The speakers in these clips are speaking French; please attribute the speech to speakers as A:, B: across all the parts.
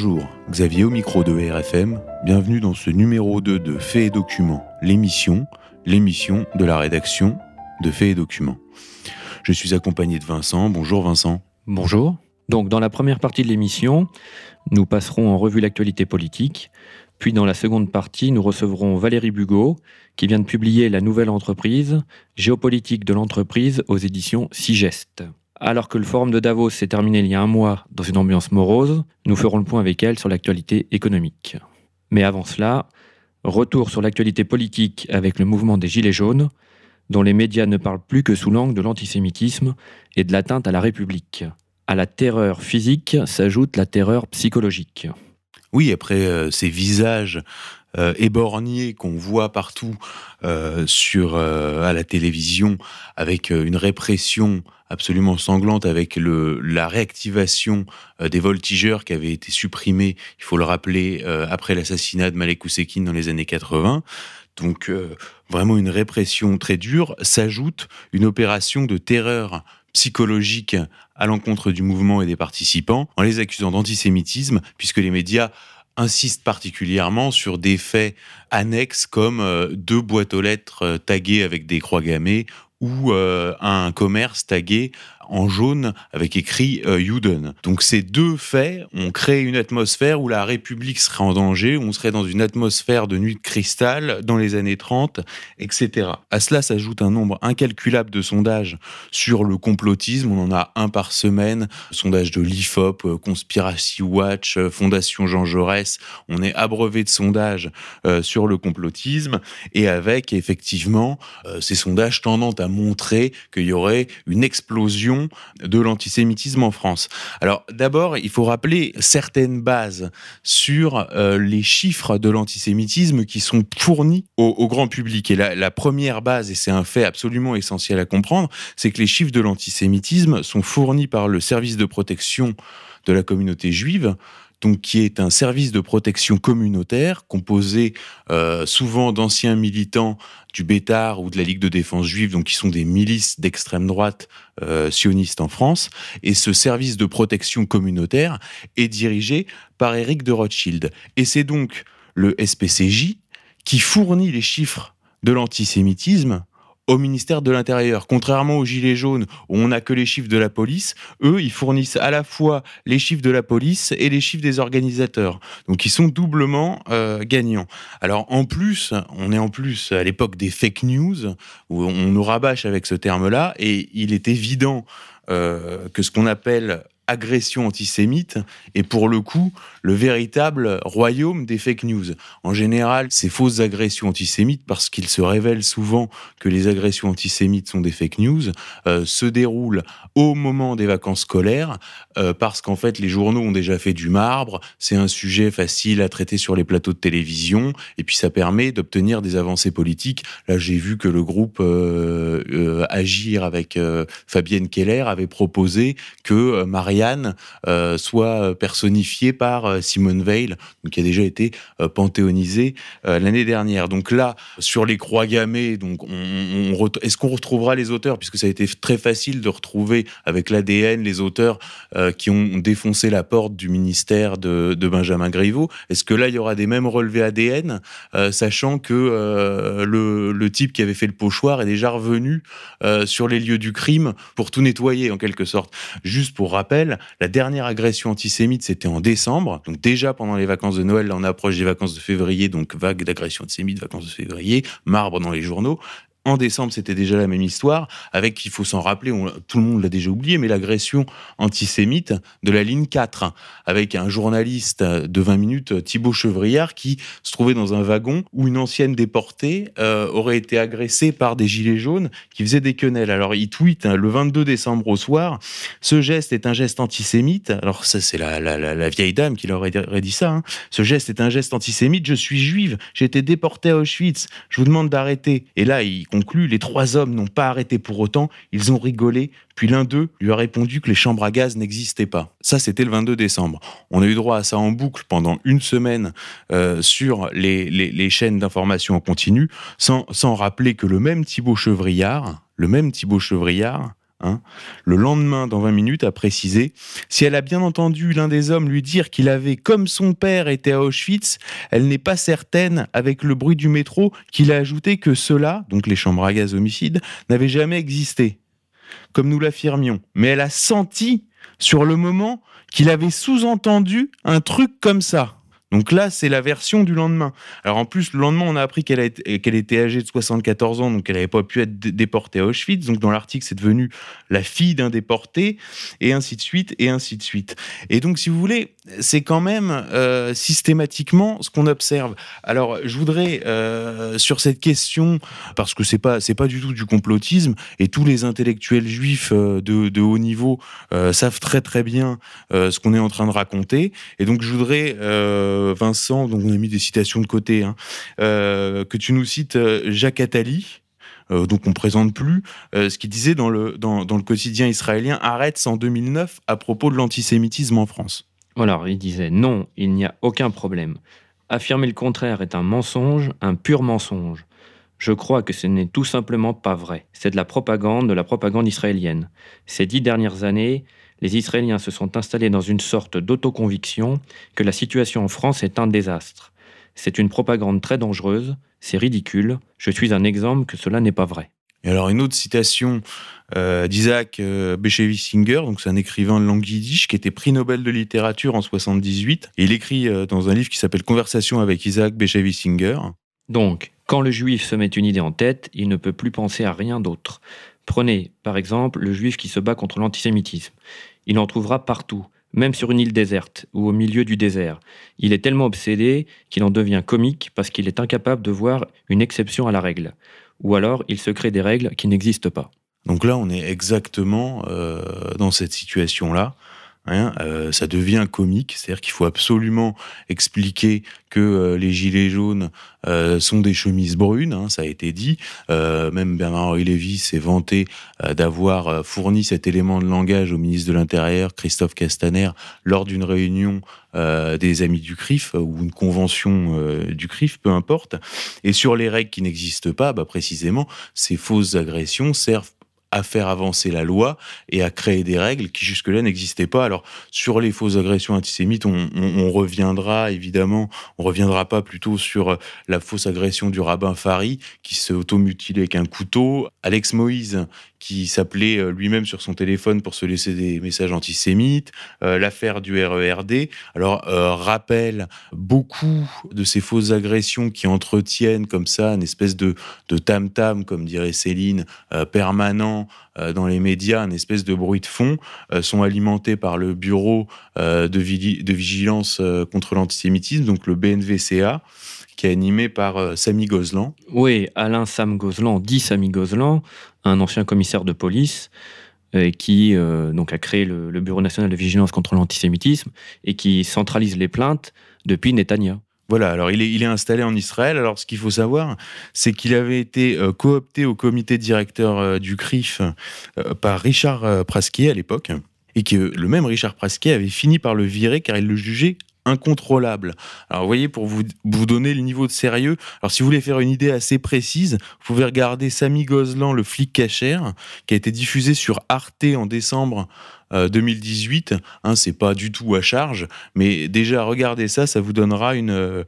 A: Bonjour, Xavier au micro de RFM. Bienvenue dans ce numéro 2 de Faits et Documents, l'émission, l'émission de la rédaction de Faits et Documents. Je suis accompagné de Vincent. Bonjour Vincent.
B: Bonjour. Donc dans la première partie de l'émission, nous passerons en revue l'actualité politique. Puis dans la seconde partie, nous recevrons Valérie Bugot, qui vient de publier la nouvelle entreprise, Géopolitique de l'entreprise aux éditions Sigest. Alors que le forum de Davos s'est terminé il y a un mois dans une ambiance morose, nous ferons le point avec elle sur l'actualité économique. Mais avant cela, retour sur l'actualité politique avec le mouvement des Gilets jaunes, dont les médias ne parlent plus que sous l'angle de l'antisémitisme et de l'atteinte à la République. À la terreur physique s'ajoute la terreur psychologique.
A: Oui, après euh, ces visages euh, éborgnés qu'on voit partout euh, sur à la télévision, avec une répression absolument sanglante, avec la réactivation des voltigeurs qui avaient été supprimés, il faut le rappeler, après l'assassinat de Malek Ousekine dans les années 80. Donc vraiment une répression très dure, s'ajoute une opération de terreur psychologique à l'encontre du mouvement et des participants en les accusant d'antisémitisme, puisque les médias insistent particulièrement sur des faits annexes comme euh, deux boîtes aux lettres euh, taguées avec des croix gammées ou euh, un commerce tagué en jaune avec écrit euh. Donc ces deux faits ont créé une atmosphère où la République serait en danger, on serait dans une atmosphère de nuit de cristal dans les années 30, etc. À cela s'ajoute un nombre incalculable de sondages sur le complotisme. On en a un par semaine. Sondage de l'IFOP, euh, Conspiracy Watch, euh, Fondation Jean Jaurès. On est abreuvé de sondages sur le complotisme et avec effectivement ces sondages tendant à montrer qu'il y aurait une explosion de l'antisémitisme en France. Alors d'abord, il faut rappeler certaines bases sur euh, les chiffres de l'antisémitisme qui sont fournis au, grand public. Et la, la première base, et c'est un fait absolument essentiel à comprendre, c'est que les chiffres de l'antisémitisme sont fournis par le service de protection de la communauté juive donc qui est un service de protection communautaire composé euh, souvent d'anciens militants du Bétar ou de la Ligue de défense juive, donc qui sont des milices d'extrême droite euh, sionistes en France. Et ce service de protection communautaire est dirigé par Éric de Rothschild. Et c'est donc le SPCJ qui fournit les chiffres de l'antisémitisme au ministère de l'Intérieur. Contrairement aux Gilets jaunes, où on n'a que les chiffres de la police, eux, ils fournissent à la fois les chiffres de la police et les chiffres des organisateurs. Donc ils sont doublement euh, gagnants. Alors en plus, on est en plus à l'époque des fake news, où on nous rabâche avec ce terme-là, et il est évident euh, que ce qu'on appelle agression antisémite est pour le coup le véritable royaume des fake news. En général, ces fausses agressions antisémites, parce qu'il se révèle souvent que les agressions antisémites sont des fake news, euh, se déroulent au moment des vacances scolaires, euh, parce qu'en fait les journaux ont déjà fait du marbre, c'est un sujet facile à traiter sur les plateaux de télévision, et puis ça permet d'obtenir des avancées politiques. Là, j'ai vu que le groupe euh, Agir avec Fabienne Keller avait proposé que Maria euh, soit personnifiée par euh, Simone Veil, qui a déjà été euh, panthéonisée l'année dernière. Donc là, sur les croix gammées, donc on, est-ce qu'on retrouvera les auteurs, puisque ça a été très facile de retrouver avec l'ADN les auteurs qui ont défoncé la porte du ministère de, Benjamin Griveaux. Est-ce que là, il y aura des mêmes relevés ADN, sachant que le, type qui avait fait le pochoir est déjà revenu sur les lieux du crime pour tout nettoyer en quelque sorte? Juste pour rappel, la dernière agression antisémite, c'était en décembre. Donc déjà pendant les vacances de Noël, là on approche des vacances de février, donc vague d'agression antisémite, vacances de février, marbre dans les journaux. En décembre, c'était déjà la même histoire, avec, il faut s'en rappeler, tout le monde l'a déjà oublié, mais l'agression antisémite de la ligne 4, avec un journaliste de 20 minutes, Thibaut Chevriard, qui se trouvait dans un wagon où une ancienne déportée euh, aurait été agressée par des gilets jaunes qui faisaient des quenelles. Alors, il tweet hein, le 22 décembre au soir, ce geste est un geste antisémite. Alors, ça, c'est la, la, vieille dame qui leur aurait dit ça. Hein. Ce geste est un geste antisémite. Je suis juive, j'ai été déportée à Auschwitz. Je vous demande d'arrêter. Et là, il les trois hommes n'ont pas arrêté pour autant, ils ont rigolé, puis l'un d'eux lui a répondu que les chambres à gaz n'existaient pas. Ça, c'était le 22 décembre. On a eu droit à ça en boucle pendant une semaine euh, sur les, chaînes d'information en continu, sans, sans rappeler que le même Thibaut Chevriard, le même Thibaut Chevriard, Hein, le lendemain, dans 20 minutes, a précisé Si elle a bien entendu l'un des hommes lui dire qu'il avait, comme son père était à Auschwitz, elle n'est pas certaine, avec le bruit du métro, qu'il a ajouté que cela, donc les chambres à gaz homicides, n'avait jamais existé, comme nous l'affirmions. Mais elle a senti, sur le moment, qu'il avait sous-entendu un truc comme ça. Donc là, c'est la version du lendemain. Alors en plus, le lendemain, on a appris qu'elle était âgée de 74 ans, donc elle n'avait pas pu être déportée à Auschwitz. Donc dans l'article, c'est devenu la fille d'un déporté, et ainsi de suite, et ainsi de suite. Et donc, si vous voulez, c'est quand même euh, systématiquement ce qu'on observe. Alors, je voudrais euh, sur cette question, parce que c'est pas pas du tout du complotisme, et tous les intellectuels juifs euh, de, haut niveau savent très très bien ce qu'on est en train de raconter. Et donc, je voudrais Vincent, donc on a mis des citations de côté, hein, euh, que tu nous cites euh, Jacques Attali, donc on présente plus, ce qu'il disait dans le, quotidien israélien Arrête en 2009 à propos de l'antisémitisme en France.
B: Voilà, il disait non, il n'y a aucun problème. Affirmer le contraire est un mensonge, un pur mensonge. Je crois que ce n'est tout simplement pas vrai. C'est de la propagande, de la propagande israélienne. Ces dix dernières années, les Israéliens se sont installés dans une sorte d'autoconviction que la situation en France est un désastre. C'est une propagande très dangereuse, c'est ridicule, je suis un exemple que cela n'est pas vrai.
A: Et alors une autre citation euh, d'Isaac euh, Singer, donc c'est un écrivain de langue yiddish qui était prix Nobel de littérature en 78. Et il écrit euh, dans un livre qui s'appelle Conversation avec Isaac Singer.
B: Donc, quand le juif se met une idée en tête, il ne peut plus penser à rien d'autre. Prenez, par exemple, le juif qui se bat contre l'antisémitisme. Il en trouvera partout, même sur une île déserte ou au milieu du désert. Il est tellement obsédé qu'il en devient comique parce qu'il est incapable de voir une exception à la règle. Ou alors il se crée des règles qui n'existent pas.
A: Donc là, on est exactement euh, dans cette situation-là. Hein, euh, ça devient comique, c'est-à-dire qu'il faut absolument expliquer que euh, les gilets jaunes euh, sont des chemises brunes, hein, ça a été dit. même Bernard-Henri Lévy s'est vanté d'avoir fourni cet élément de langage au ministre de l'Intérieur, Christophe Castaner, lors d'une réunion des amis du CRIF ou une convention du CRIF, peu importe. Et sur les règles qui n'existent pas, bah, précisément, ces fausses agressions servent à faire avancer la loi et à créer des règles qui jusque-là n'existaient pas. Alors sur les fausses agressions antisémites, on, reviendra évidemment, on reviendra pas plutôt sur euh, la fausse agression du rabbin Fari qui s'est automutilé avec un couteau, Alex Moïse qui s'appelait euh, lui-même sur son téléphone pour se laisser des messages antisémites, euh, l'affaire du RERD. Alors, euh, rappelle beaucoup de ces fausses agressions qui entretiennent comme ça une espèce de tam-tam, comme dirait Céline, permanent dans les médias, une espèce de bruit de fond, sont alimentés par le Bureau de, de vigilance contre l'antisémitisme, donc le BNVCA qui est animé par euh, Samy Gozlan.
B: Oui, Alain Sam Gozlan, dit Samy Gozlan, un ancien commissaire de police euh, qui euh, donc a créé le, Bureau national de vigilance contre l'antisémitisme et qui centralise les plaintes depuis Netanya.
A: Voilà, alors il est, installé en Israël. Alors ce qu'il faut savoir, c'est qu'il avait été coopté au comité directeur du CRIF par Richard Prasquier à l'époque, et que le même Richard Prasquier avait fini par le virer car il le jugeait incontrôlable. Alors, vous voyez, pour vous, vous donner le niveau de sérieux, alors si vous voulez faire une idée assez précise, vous pouvez regarder Samy Gozlan, le flic cachère, qui a été diffusé sur Arte en décembre 2018. Euh, hein, c'est pas du tout à charge, mais déjà, regardez ça, ça vous donnera une, euh,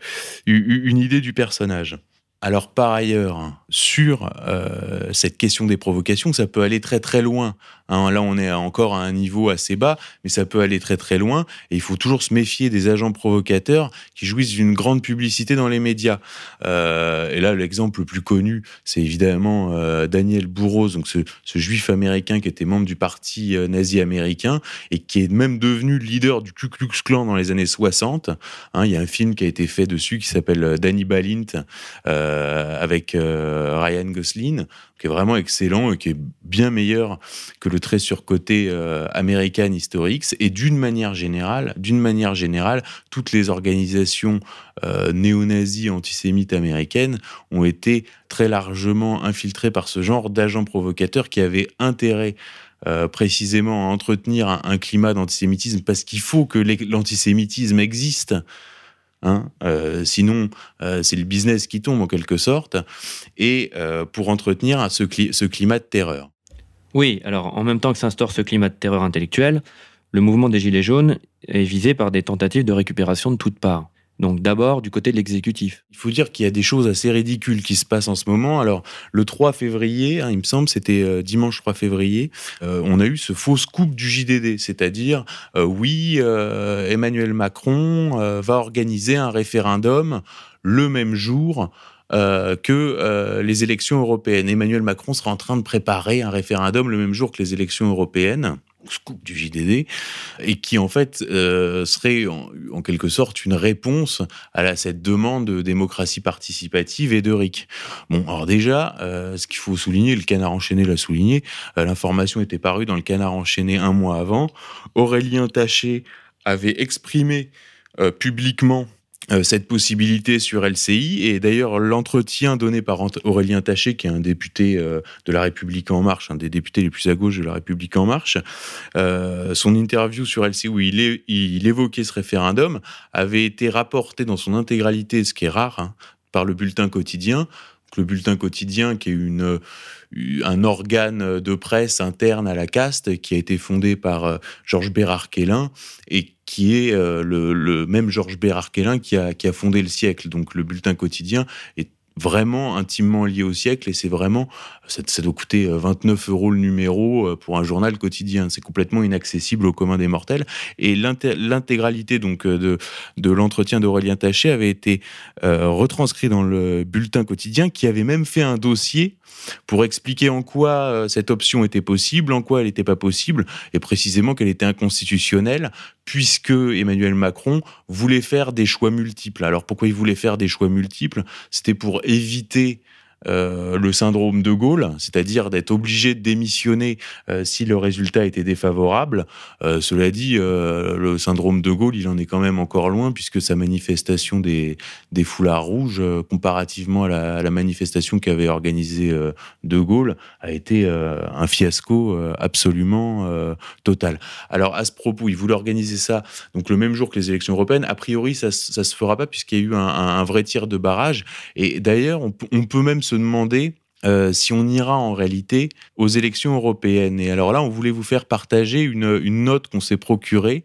A: une idée du personnage. Alors par ailleurs, sur euh, cette question des provocations, ça peut aller très très loin. Hein. là, on est encore à un niveau assez bas, mais ça peut aller très très loin. Et il faut toujours se méfier des agents provocateurs qui jouissent d'une grande publicité dans les médias. Euh, et là, l'exemple le plus connu, c'est évidemment euh, Daniel Bourros, donc ce, juif américain qui était membre du parti nazi américain et qui est même devenu leader du Ku Klux Klan dans les années 60. Hein, il y a un film qui a été fait dessus qui s'appelle Danny Balint. Avec Ryan Gosling, qui est vraiment excellent et qui est bien meilleur que le très surcoté euh, American Historics. Et d'une manière générale, d'une manière générale, toutes les organisations néo-nazies antisémites américaines ont été très largement infiltrées par ce genre d'agents provocateurs qui avaient intérêt précisément à entretenir un climat d'antisémitisme parce qu'il faut que l'antisémitisme existe Hein, euh, sinon, euh, c'est le business qui tombe en quelque sorte, et euh, pour entretenir ce, ce, climat de terreur.
B: Oui, alors en même temps que s'instaure ce climat de terreur intellectuelle, le mouvement des Gilets jaunes est visé par des tentatives de récupération de toutes parts. Donc d'abord du côté de l'exécutif.
A: Il faut dire qu'il y a des choses assez ridicules qui se passent en ce moment. Alors le 3 février, hein, il me semble, c'était euh, dimanche 3 février, euh, on a eu ce faux scoop du JDD, c'est-à-dire euh, oui, Emmanuel Macron va organiser un référendum le même jour que les élections européennes. Emmanuel Macron sera en train de préparer un référendum le même jour que les élections européennes scoop du JDD, et qui en fait euh, serait en, quelque sorte une réponse à cette demande de démocratie participative et de RIC. Bon, alors déjà, euh, ce qu'il faut souligner, le Canard enchaîné l'a souligné, euh, l'information était parue dans le Canard enchaîné un mois avant. Aurélien Taché avait exprimé publiquement cette possibilité sur LCI. Et d'ailleurs, l'entretien donné par Aurélien Taché, qui est un député euh, de La République En Marche, un des députés les plus à gauche de La République En Marche, euh, son interview sur LCI où il, il, évoquait ce référendum avait été rapporté dans son intégralité, ce qui est rare, hein, par le bulletin quotidien. Le bulletin quotidien, qui est une un organe de presse interne à la caste qui a été fondé par Georges Bérard-Quélin et qui est euh, le, même Georges Bérard-Quélin qui a, qui a fondé le siècle. Donc le bulletin quotidien est vraiment intimement lié au siècle et c'est vraiment ça, doit coûter 29 euh, euros le numéro euh, pour un journal quotidien. C'est complètement inaccessible au commun des mortels. Et l'intégralité donc de, de l'entretien d'Aurélien Taché avait été retranscrit dans le bulletin quotidien qui avait même fait un dossier pour expliquer en quoi euh, cette option était possible, en quoi elle n'était pas possible, et précisément qu'elle était inconstitutionnelle, puisque Emmanuel Macron voulait faire des choix multiples. Alors pourquoi il voulait faire des choix multiples? C'était pour éviter euh, le syndrome de Gaulle, c'est-à-dire d'être obligé de démissionner euh, si le résultat était défavorable. Euh, cela dit, le syndrome de Gaulle, il en est quand même encore loin puisque sa manifestation des, foulards rouges, comparativement à la, manifestation qu'avait organisée de Gaulle, a été un fiasco absolument total. Alors à ce propos, il voulait organiser ça donc le même jour que les élections européennes. A priori, ça, ça se fera pas puisqu'il y a eu un, un, vrai tir de barrage. Et d'ailleurs, on, on peut même se demander euh, si on ira en réalité aux élections européennes. Et alors là, on voulait vous faire partager une, une note qu'on s'est procurée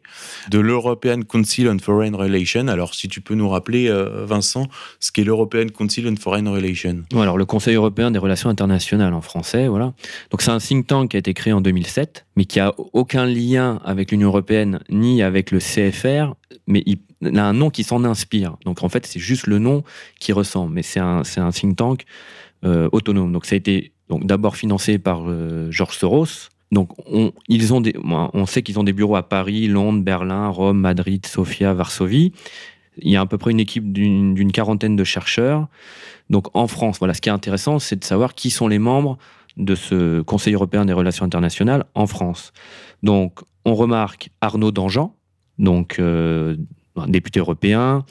A: de l'European Council on Foreign Relations. Alors, si tu peux nous rappeler, euh, Vincent, ce qu'est l'European Council on Foreign Relations.
B: alors, le Conseil européen des relations internationales en français, voilà. Donc, c'est un think tank qui a été créé en 2007, mais qui a aucun lien avec l'Union européenne ni avec le CFR, mais il a un nom qui s'en inspire. Donc, en fait, c'est juste le nom qui ressemble, mais c'est un, un think tank euh, autonome. Donc ça a été donc d'abord financé par euh, George Soros. Donc on, ils ont des, on sait qu'ils ont des bureaux à Paris, Londres, Berlin, Rome, Madrid, Sofia, Varsovie. Il y a à peu près une équipe d'une quarantaine de chercheurs. Donc en France, voilà, ce qui est intéressant, c'est de savoir qui sont les membres de ce Conseil européen des relations internationales en France. Donc on remarque Arnaud Dangean, donc euh, député européen,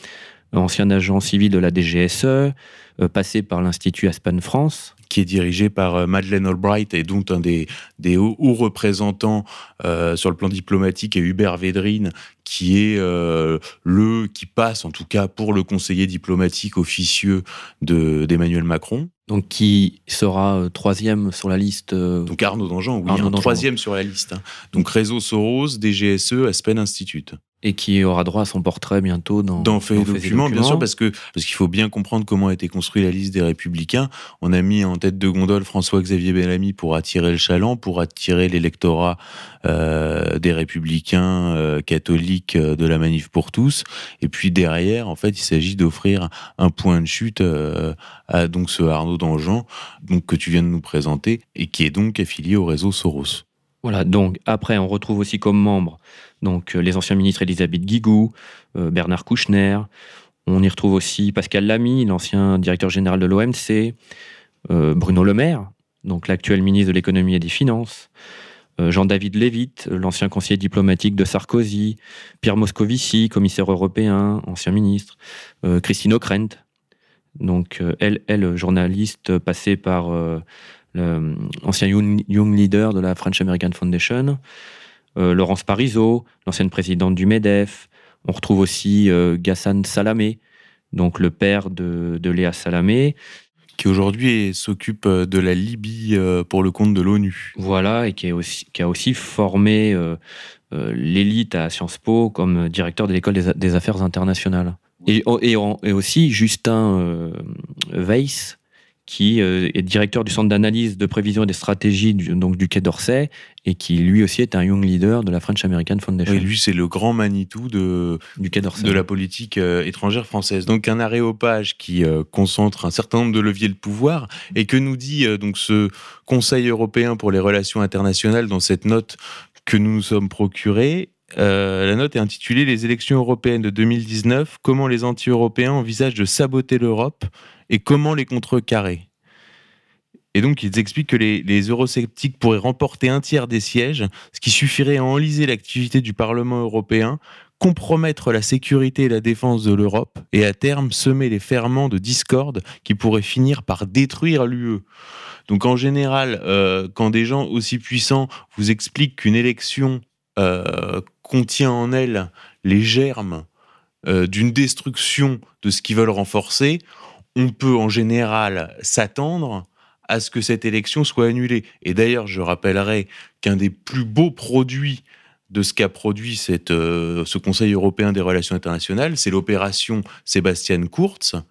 B: ancien agent civil de la DGSE, euh, passé par l'Institut Aspen France.
A: Qui est dirigé par euh, Madeleine Albright et donc un des, des hauts, représentants euh, sur le plan diplomatique et Hubert Védrine qui est le qui passe en tout cas pour le conseiller diplomatique officieux d'Emmanuel Macron.
B: Donc qui sera troisième sur la liste.
A: Donc Arnaud Dangean, oui, Arnaud troisième sur la liste. Hein. Donc Réseau Soros, DGSE, Aspen Institute
B: et qui aura droit à son portrait bientôt dans,
A: dans Fait, et documents, bien sûr, parce que parce qu'il faut bien comprendre comment a été construite la liste des Républicains. On a mis en tête de gondole François-Xavier Bellamy pour attirer le chaland, pour attirer l'électorat euh, des Républicains euh, catholiques euh, de la Manif pour tous. Et puis derrière, en fait, il s'agit d'offrir un point de chute euh, à donc ce Arnaud Dangean, donc que tu viens de nous présenter et qui est donc affilié au réseau Soros.
B: Voilà, donc après, on retrouve aussi comme membres donc, euh, les anciens ministres Elisabeth Guigou, euh, Bernard Kouchner. On y retrouve aussi Pascal Lamy, l'ancien directeur général de l'OMC, euh, Bruno Le Maire, donc l'actuel ministre de l'économie et des finances, Jean-David Lévite, l'ancien conseiller diplomatique de Sarkozy, Pierre Moscovici, commissaire européen, ancien ministre, Christine Ockrent, donc elle, elle, journaliste passée par l'ancien young, leader de la French American Foundation, Laurence Parisot, l'ancienne présidente du MEDEF. On retrouve aussi euh, Ghassan Salamé, donc le père de, Léa Salamé.
A: qui aujourd'hui s'occupe de la Libye pour le compte de l'ONU.
B: Voilà, et qui, est aussi, qui a aussi formé l'élite à Sciences Po comme directeur de l'école des, affaires internationales. Et, et, et aussi Justin Weiss, qui euh, est directeur du centre d'analyse de prévision et des stratégies du, donc du Quai d'Orsay et qui lui aussi est un young leader de la French American Foundation.
A: Oui, lui c'est le grand Manitou de, du Quai de la politique euh, étrangère française. Donc un aréopage qui euh, concentre un certain nombre de leviers de pouvoir et que nous dit donc ce Conseil européen pour les relations internationales dans cette note que nous nous sommes procurés la note est intitulée Les élections européennes de 2019, comment les anti-européens envisagent de saboter l'Europe et comment les contrecarrer? Et donc, ils expliquent que les, eurosceptiques pourraient remporter un tiers des sièges, ce qui suffirait à enliser l'activité du Parlement européen, compromettre la sécurité et la défense de l'Europe, et à terme semer les ferments de discorde qui pourraient finir par détruire l'UE. Donc, en général, euh, quand des gens aussi puissants vous expliquent qu'une élection euh, contient en elle les germes euh, d'une destruction de ce qu'ils veulent renforcer, on peut en général s'attendre à ce que cette élection soit annulée. Et d'ailleurs, je rappellerai qu'un des plus beaux produits de ce qu'a produit euh, ce Conseil européen des relations internationales, c'est l'opération Sébastien Kurz,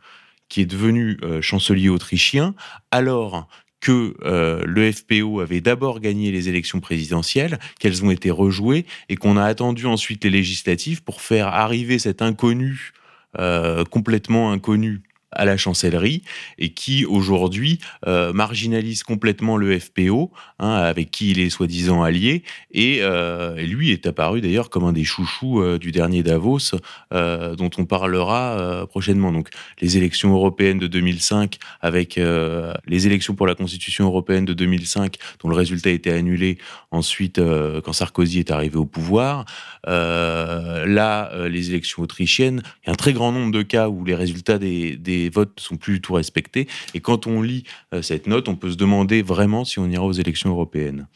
A: qui est devenu euh, chancelier autrichien, alors que euh, le FPO avait d'abord gagné les élections présidentielles, qu'elles ont été rejouées, et qu'on a attendu ensuite les législatives pour faire arriver cet inconnu, complètement inconnu, à la chancellerie et qui aujourd'hui euh, marginalise complètement le FPO, hein, avec qui il est soi-disant allié, euh, et, lui est apparu d'ailleurs comme un des chouchous euh, du dernier Davos, dont on parlera prochainement. Donc les élections européennes de 2005, avec les élections pour la Constitution européenne de 2005, dont le résultat a été annulé ensuite quand Sarkozy est arrivé au pouvoir. là, les élections autrichiennes, il y a un très grand nombre de cas où les résultats des les votes sont plus du tout respectés. Et quand on lit euh, cette note, on peut se demander vraiment si on ira aux élections européennes.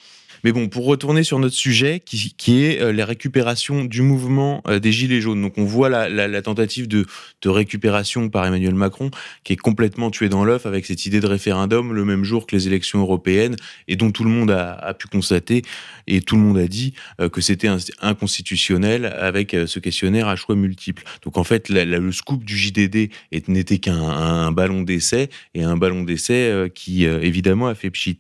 A: Mais bon, pour retourner sur notre sujet, qui, est euh, la récupération du mouvement euh, des Gilets jaunes. Donc on voit la, tentative de, récupération par Emmanuel Macron, qui est complètement tué dans l'œuf avec cette idée de référendum le même jour que les élections européennes, et dont tout le monde a, pu constater, et tout le monde a dit euh, que c'était inconstitutionnel avec ce questionnaire à choix multiples. Donc en fait, le scoop du JDD n'était qu'un ballon d'essai, et un ballon d'essai qui évidemment a fait pchit.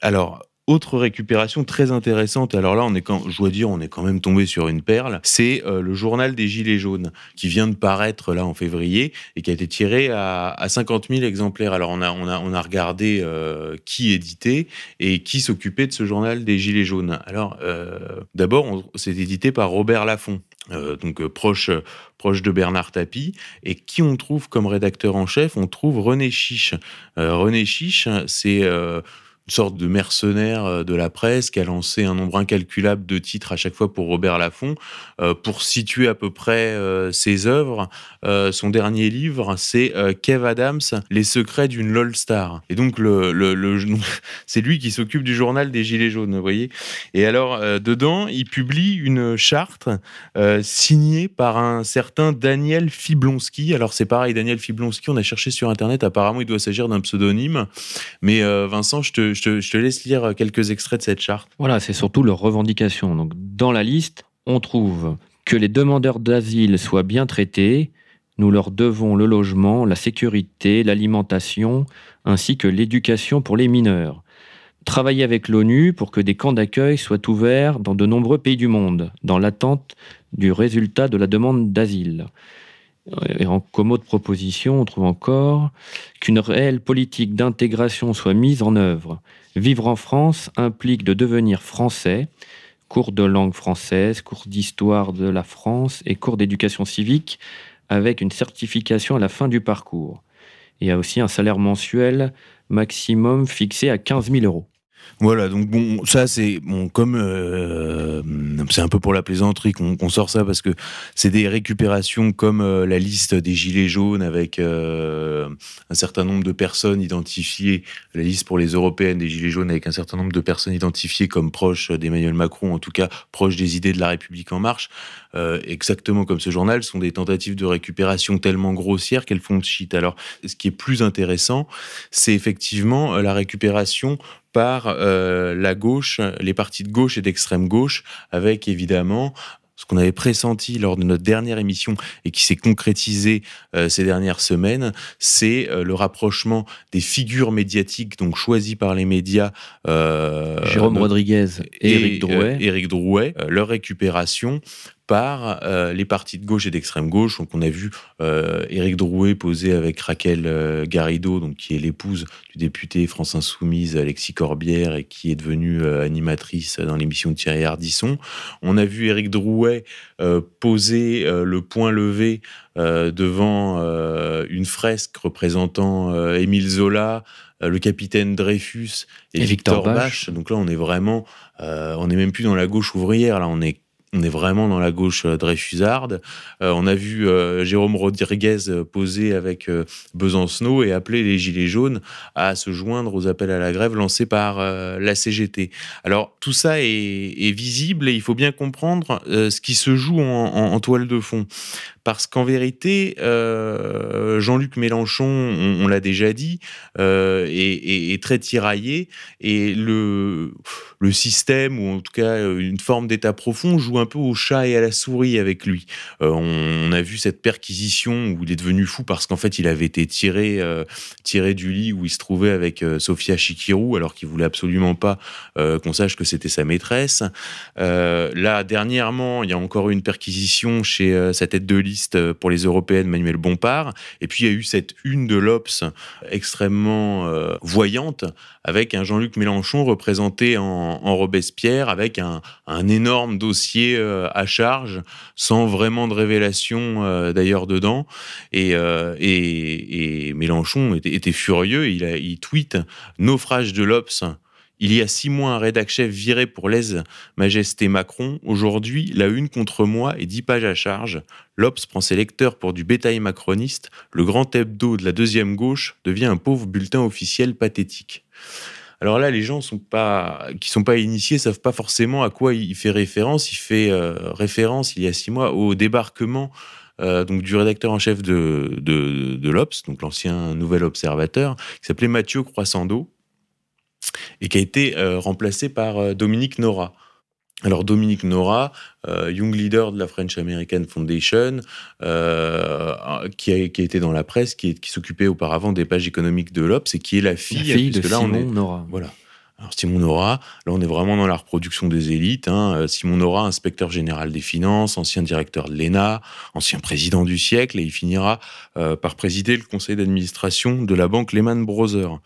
A: Alors, autre récupération très intéressante, alors là, on est quand, je dois dire, on est quand même tombé sur une perle, c'est euh, le journal des Gilets jaunes, qui vient de paraître là en février et qui a été tiré à, 50 000 exemplaires. Alors on a, on a, on a regardé euh, qui éditait et qui s'occupait de ce journal des Gilets jaunes. Alors euh, d'abord, c'est édité par Robert Laffont. donc proche, proche de Bernard Tapie, et qui on trouve comme rédacteur en chef? On trouve René Chiche. René Chiche, c'est sorte de mercenaire euh, de la presse qui a lancé un nombre incalculable de titres à chaque fois pour Robert Laffont. Euh, pour situer à peu près euh, ses œuvres, son dernier livre, c'est Kev Adams, Les secrets d'une LOL star. Et donc, c'est lui qui s'occupe du journal des Gilets jaunes, vous voyez. Et alors, dedans, il publie une charte signée par un certain Daniel Fiblonski. Alors, c'est pareil, Daniel Fiblonski, on a cherché sur Internet, apparemment, il doit s'agir d'un pseudonyme. Mais Vincent, je te, je te, laisse lire quelques extraits de cette charte.
B: Voilà, c'est surtout leur revendication. Donc, dans la liste, on trouve que les demandeurs d'asile soient bien traités. Nous leur devons le logement, la sécurité, l'alimentation, ainsi que l'éducation pour les mineurs. Travailler avec l'ONU pour que des camps d'accueil soient ouverts dans de nombreux pays du monde, dans l'attente du résultat de la demande d'asile. Et en commo de proposition, on trouve encore qu'une réelle politique d'intégration soit mise en œuvre. Vivre en France implique de devenir français, cours de langue française, cours d'histoire de la France et cours d'éducation civique avec une certification à la fin du parcours. Il y a aussi un salaire mensuel maximum fixé à 15 000 euros.
A: Voilà, donc bon, ça c'est bon, comme euh, c'est un peu pour la plaisanterie qu'on sort ça parce que c'est des récupérations comme euh, la liste des gilets jaunes avec euh, un certain nombre de personnes identifiées, la liste pour les européennes des gilets jaunes avec un certain nombre de personnes identifiées comme proches d'Emmanuel Macron, en tout cas proches des idées de la République en marche, exactement comme ce journal, sont des tentatives de récupération tellement grossières qu'elles font shit. Alors, ce qui est plus intéressant, c'est effectivement la récupération par euh, la gauche, les partis de gauche et d'extrême gauche, avec évidemment ce qu'on avait pressenti lors de notre dernière émission et qui s'est concrétisé euh, ces dernières semaines, c'est euh, le rapprochement des figures médiatiques donc choisies par les médias.
B: Jérôme Rodriguez et, Éric Drouet.
A: Éric Drouet, leur récupération par euh, les partis de gauche et d'extrême gauche. Donc, on a vu euh, Éric Drouet poser avec Raquel euh, Garrido, donc, qui est l'épouse du député France Insoumise Alexis Corbière et qui est devenue animatrice dans l'émission de Thierry Ardisson. On a vu Éric Drouet poser le point levé devant une fresque représentant Émile Zola, le capitaine Dreyfus et, Victor, Victor Donc là, on est vraiment, on n'est même plus dans la gauche ouvrière. Là, on est on est vraiment dans la gauche euh, dreyfusarde. Euh, on a vu euh, Jérôme Rodriguez poser avec Besancenot et appeler les Gilets jaunes à se joindre aux appels à la grève lancés par la CGT. Alors tout ça est, visible et il faut bien comprendre ce qui se joue en toile de fond. Parce qu'en vérité, euh, Jean-Luc Mélenchon, on, l'a déjà dit, euh, est, très tiraillé et le, système, ou en tout cas une forme d'état profond, joue un peu au chat et à la souris avec lui. Euh, on, a vu cette perquisition où il est devenu fou parce qu'en fait, il avait été tiré, tiré du lit où il se trouvait avec Sofia Chikirou, alors qu'il voulait absolument pas qu'on sache que c'était sa maîtresse. là, dernièrement, il y a encore une perquisition chez sa tête de lit euh, pour les européennes, Manuel Bompard. Et puis il y a eu cette une de l'Obs extrêmement euh, voyante avec un Jean-Luc Mélenchon représenté en, Robespierre avec un, énorme dossier euh, à charge sans vraiment de révélation d'ailleurs dedans. Et, Mélenchon était, furieux. Il, a, il tweet naufrage de l'Obs il y a six mois, un rédac chef viré pour l'aise majesté Macron. Aujourd'hui, la une contre moi et dix pages à charge. L'Obs prend ses lecteurs pour du bétail macroniste. Le grand hebdo de la deuxième gauche devient un pauvre bulletin officiel pathétique. Alors là, les gens sont pas, qui sont pas initiés savent pas forcément à quoi il fait référence. Il fait euh, référence il y a six mois au débarquement euh, du rédacteur en chef de, de, de l'Obs, donc l'ancien nouvel observateur, qui s'appelait Mathieu Croissando, et qui a été euh, remplacé par euh, Dominique Nora. Alors Dominique Nora, euh, young leader de la French American Foundation, qui, a, été dans la presse, qui, qui s'occupait auparavant des pages économiques de l'Obs et qui est la fille,
B: de Simon Nora.
A: Voilà. Alors Simon Nora, là on est vraiment dans la reproduction des élites. Hein. Simon Nora, inspecteur général des finances, ancien directeur de l'ENA, ancien président du siècle, et il finira par présider le conseil d'administration de la banque Lehman Brothers.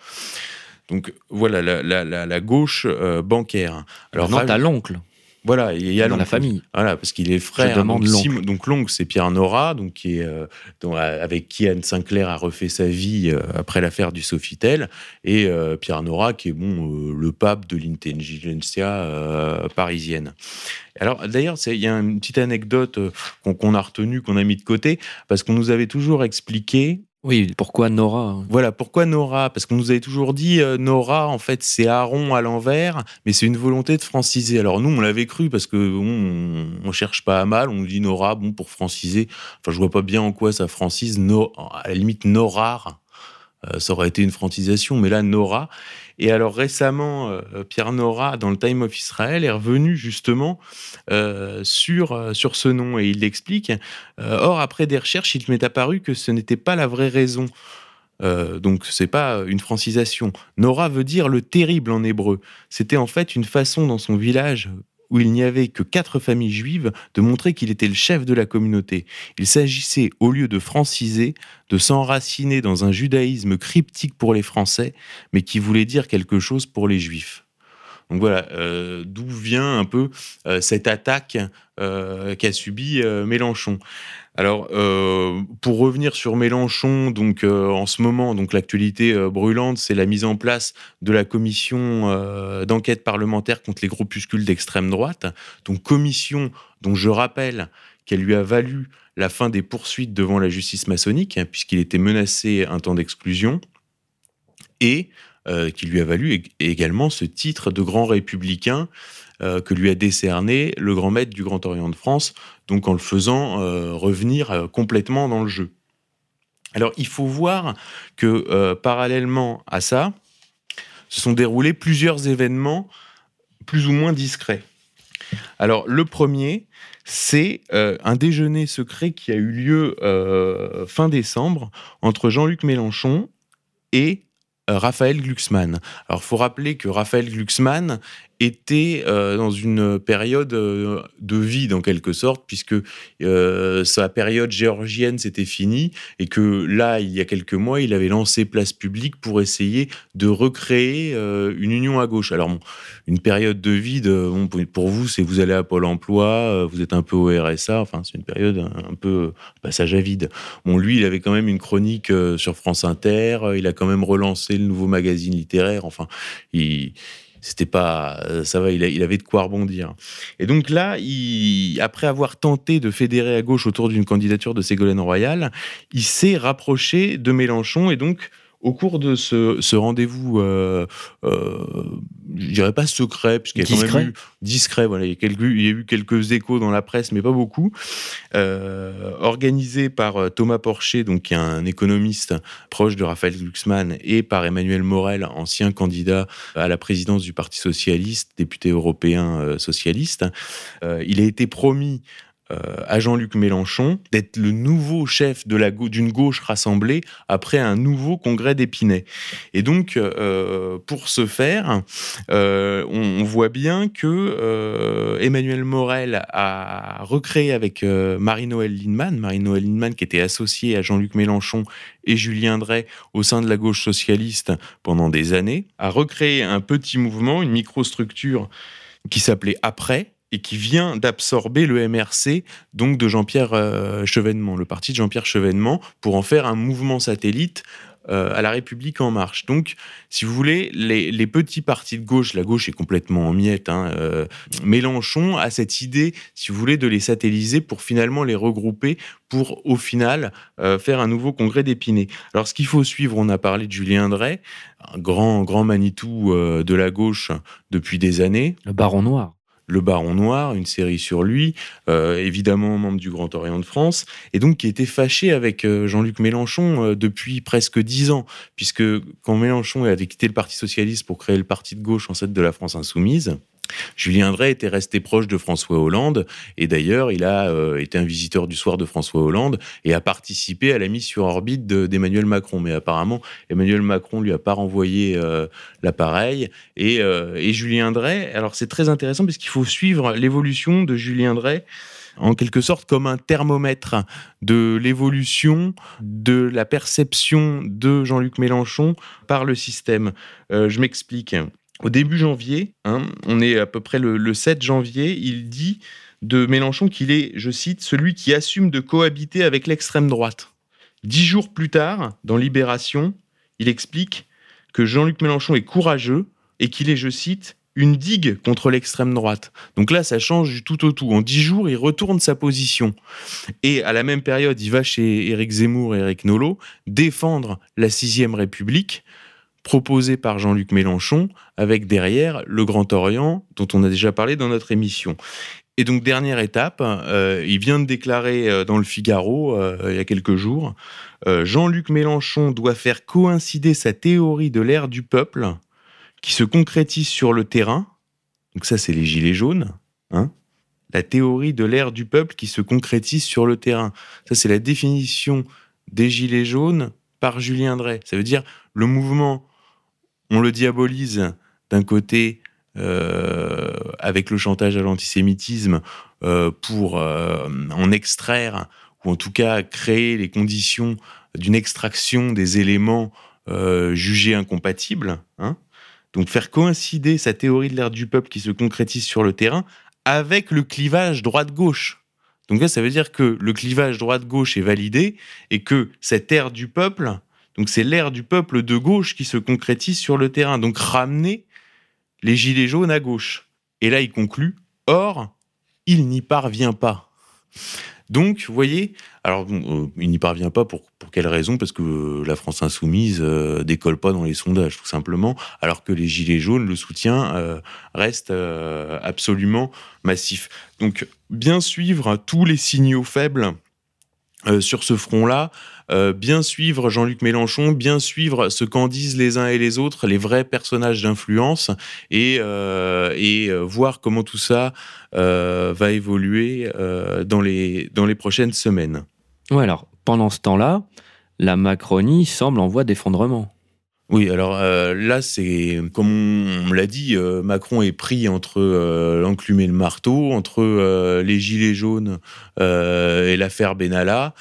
A: Donc voilà, la, gauche euh, bancaire.
B: Alors, non, t'as l'oncle.
A: Voilà, il y a
B: dans la famille.
A: Voilà, parce qu'il est frère. Donc, donc l'oncle, c'est Pierre Nora, donc qui est euh, avec qui Anne Sinclair a refait sa vie euh, après l'affaire du Sofitel, et Pierre Nora, qui est bon le pape de l'intelligentsia parisienne. Alors d'ailleurs, il y a une petite anecdote qu'on a retenue, qu'on a mis de côté, parce qu'on nous avait toujours expliqué
B: oui, pourquoi Nora?
A: Voilà, pourquoi Nora? Parce qu'on nous avait toujours dit euh, Nora, en fait, c'est Aaron à l'envers, mais c'est une volonté de franciser. Alors nous, on l'avait cru parce que on, cherche pas à mal, on nous dit Nora, bon, pour franciser. Enfin, je vois pas bien en quoi ça francise. À la limite, Nora, euh, ça aurait été une francisation, mais là, Nora. Et alors récemment, euh, Pierre Nora, dans le Time of Israel, est revenu justement euh, sur, sur ce nom et il l'explique. or, après des recherches, il m'est apparu que ce n'était pas la vraie raison. donc c'est pas une francisation. Nora veut dire le terrible en hébreu. C'était en fait une façon dans son village où il n'y avait que quatre familles juives, de montrer qu'il était le chef de la communauté. Il s'agissait, au lieu de franciser, de s'enraciner dans un judaïsme cryptique pour les Français, mais qui voulait dire quelque chose pour les Juifs. Donc voilà, d'où vient un peu cette attaque qu'a subi Mélenchon. Alors, euh, pour revenir sur Mélenchon, donc euh, en ce moment, donc l'actualité euh, brûlante, c'est la mise en place de la commission d'enquête parlementaire contre les groupuscules d'extrême droite. Donc commission dont je rappelle qu'elle lui a valu la fin des poursuites devant la justice maçonnique, hein, puisqu'il était menacé un temps d'exclusion, et qui lui a valu également ce titre de grand républicain que lui a décerné le grand maître du Grand Orient de France, donc en le faisant euh, revenir euh, complètement dans le jeu. Alors il faut voir que parallèlement à ça, se sont déroulés plusieurs événements plus ou moins discrets. Alors le premier, c'est un déjeuner secret qui a eu lieu fin décembre entre Jean-Luc Mélenchon et Raphaël Glucksmann. Alors, faut rappeler que Raphaël Glucksmann était euh, dans une période euh, de vide en quelque sorte, puisque euh, sa période géorgienne s'était finie et que là, il y a quelques mois, il avait lancé Place Publique pour essayer de recréer une union à gauche. Alors, une période de vide, pour vous, c'est vous allez à Pôle Emploi, vous êtes un peu au RSA, enfin, c'est une période un, peu passage à vide. Bon, lui, il avait quand même une chronique sur France Inter, il a quand même relancé le nouveau magazine littéraire, enfin, il c'était pas euh, ça va il, avait de quoi rebondir. Et donc là après avoir tenté de fédérer à gauche autour d'une candidature de Ségolène Royal il s'est rapproché de Mélenchon et donc au cours de ce, rendez-vous, euh, euh, je dirais pas secret, puisqu'il y a quand même eu discret, voilà, il y, a quelques, il y a eu quelques échos dans la presse, mais pas beaucoup, euh, organisé par euh, Thomas Porcher, donc qui est un économiste proche de Raphaël Glucksmann, et par Emmanuel Morel, ancien candidat à la présidence du Parti socialiste, député européen socialiste. il a été promis euh, à Jean-Luc Mélenchon d'être le nouveau chef de la d'une gauche rassemblée après un nouveau congrès d'Épinay. Et donc, euh, pour ce faire, euh, on, voit bien que Emmanuel Morel a recréé avec Marie-Noël Lindemann, Marie-Noël Lindemann qui était associée à Jean-Luc Mélenchon et Julien Drey au sein de la gauche socialiste pendant des années, a recréé un petit mouvement, une microstructure qui s'appelait Après, et qui vient d'absorber le MRC, donc de Jean-Pierre euh, Chevènement, le parti de Jean-Pierre Chevènement, pour en faire un mouvement satellite euh, à la République en marche. Donc, si vous voulez, les, petits partis de gauche, la gauche est complètement en miettes, hein, euh, Mélenchon a cette idée, si vous voulez, de les satelliser pour finalement les regrouper pour, au final, faire un nouveau congrès d'Épinay. Alors, ce qu'il faut suivre, on a parlé de Julien Drey, un grand, grand Manitou de la gauche depuis des années.
B: Le baron noir.
A: Le Baron Noir, une série sur lui, euh, évidemment membre du Grand Orient de France, et donc qui était fâché avec euh, Jean-Luc Mélenchon euh, depuis presque dix ans, puisque quand Mélenchon avait quitté le Parti socialiste pour créer le Parti de gauche en de la France insoumise, Julien Drey était resté proche de François Hollande et d'ailleurs il a euh, été un visiteur du soir de François Hollande et a participé à la mise sur orbite d'Emmanuel Macron. Mais apparemment Emmanuel Macron lui a pas renvoyé euh, l'appareil et, euh, et, Julien Drey. Alors c'est très intéressant parce qu'il faut suivre l'évolution de Julien Drey en quelque sorte comme un thermomètre de l'évolution de la perception de Jean-Luc Mélenchon par le système. je m'explique au début janvier, hein, on est à peu près le, 7 janvier, il dit de Mélenchon qu'il est, je cite, celui qui assume de cohabiter avec l'extrême droite. Dix jours plus tard, dans Libération, il explique que Jean-Luc Mélenchon est courageux et qu'il est, je cite, une digue contre l'extrême droite. Donc là, ça change du tout au tout. En dix jours, il retourne sa position. Et à la même période, il va chez Éric Zemmour et Éric Nolot défendre la sixième République proposé par Jean-Luc Mélenchon, avec derrière le Grand Orient, dont on a déjà parlé dans notre émission. Et donc, dernière étape, euh, il vient de déclarer euh, dans le Figaro, euh, il y a quelques jours, Jean-Luc Mélenchon doit faire coïncider sa théorie de l'ère du peuple, qui se concrétise sur le terrain. Donc ça, c'est les gilets jaunes. Hein la théorie de l'ère du peuple qui se concrétise sur le terrain. Ça, c'est la définition des gilets jaunes par Julien Drey. Ça veut dire le mouvement on le diabolise d'un côté euh, avec le chantage à l'antisémitisme euh, pour euh, en extraire ou en tout cas créer les conditions d'une extraction des éléments jugés incompatibles. Hein. Donc faire coïncider sa théorie de l'ère du peuple qui se concrétise sur le terrain avec le clivage droite-gauche. Donc là, ça veut dire que le clivage droite-gauche est validé et que cette ère du peuple, donc c'est l'ère du peuple de gauche qui se concrétise sur le terrain. Donc ramener les gilets jaunes à gauche. Et là, il conclut, or, il n'y parvient pas. Donc, vous voyez, alors euh, il n'y parvient pas pour, pour quelle raison? Parce que la France insoumise euh, décolle pas dans les sondages, tout simplement, alors que les Gilets jaunes, le soutien euh, reste absolument massif. Donc, bien suivre tous les signaux faibles sur ce front-là, euh, bien suivre Jean-Luc Mélenchon, bien suivre ce qu'en disent les uns et les autres, les vrais personnages d'influence, et, euh, et euh, voir comment tout ça va évoluer dans, les, dans les prochaines semaines.
B: Ouais, alors pendant ce temps-là, la Macronie semble en voie d'effondrement.
A: Oui, alors là, c'est comme on, l'a dit, Macron est pris entre l'enclume et le marteau, entre les gilets jaunes et l'affaire Benalla,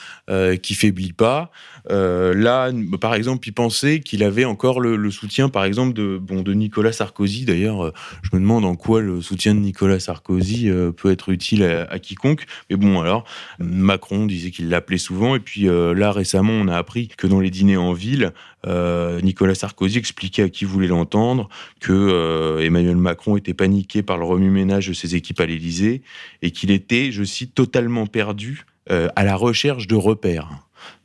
A: qui faiblit pas. Euh, là, par exemple, il pensait qu'il avait encore le, soutien, par exemple, de, bon, de Nicolas Sarkozy. D'ailleurs, euh, je me demande en quoi le soutien de Nicolas Sarkozy euh, peut être utile à, quiconque. Mais bon, alors, Macron disait qu'il l'appelait souvent. Et puis là, récemment, on a appris que dans les dîners en ville, Nicolas Sarkozy expliquait à qui voulait l'entendre que Emmanuel Macron était paniqué par le remue-ménage de ses équipes à l'Élysée et qu'il était, je cite, totalement perdu à la recherche de repères.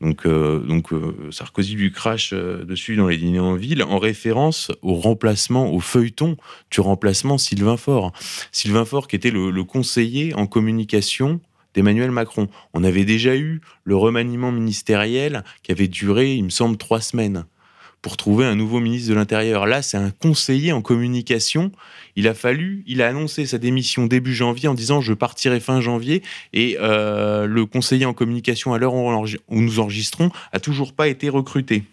A: Donc, euh, euh, Sarkozy lui crache euh, dessus dans les dîners en ville en référence au remplacement, au feuilleton du remplacement Sylvain Faure. Sylvain Faure qui était le conseiller en communication d'Emmanuel Macron. On avait déjà eu le remaniement ministériel qui avait duré, il me semble, trois semaines pour trouver un nouveau ministre de l'Intérieur. Là, c'est un conseiller en communication. Il a fallu, il a annoncé sa démission début janvier en disant je partirai fin janvier. Et euh, le conseiller en communication à l'heure où, nous enregistrons a toujours pas été recruté.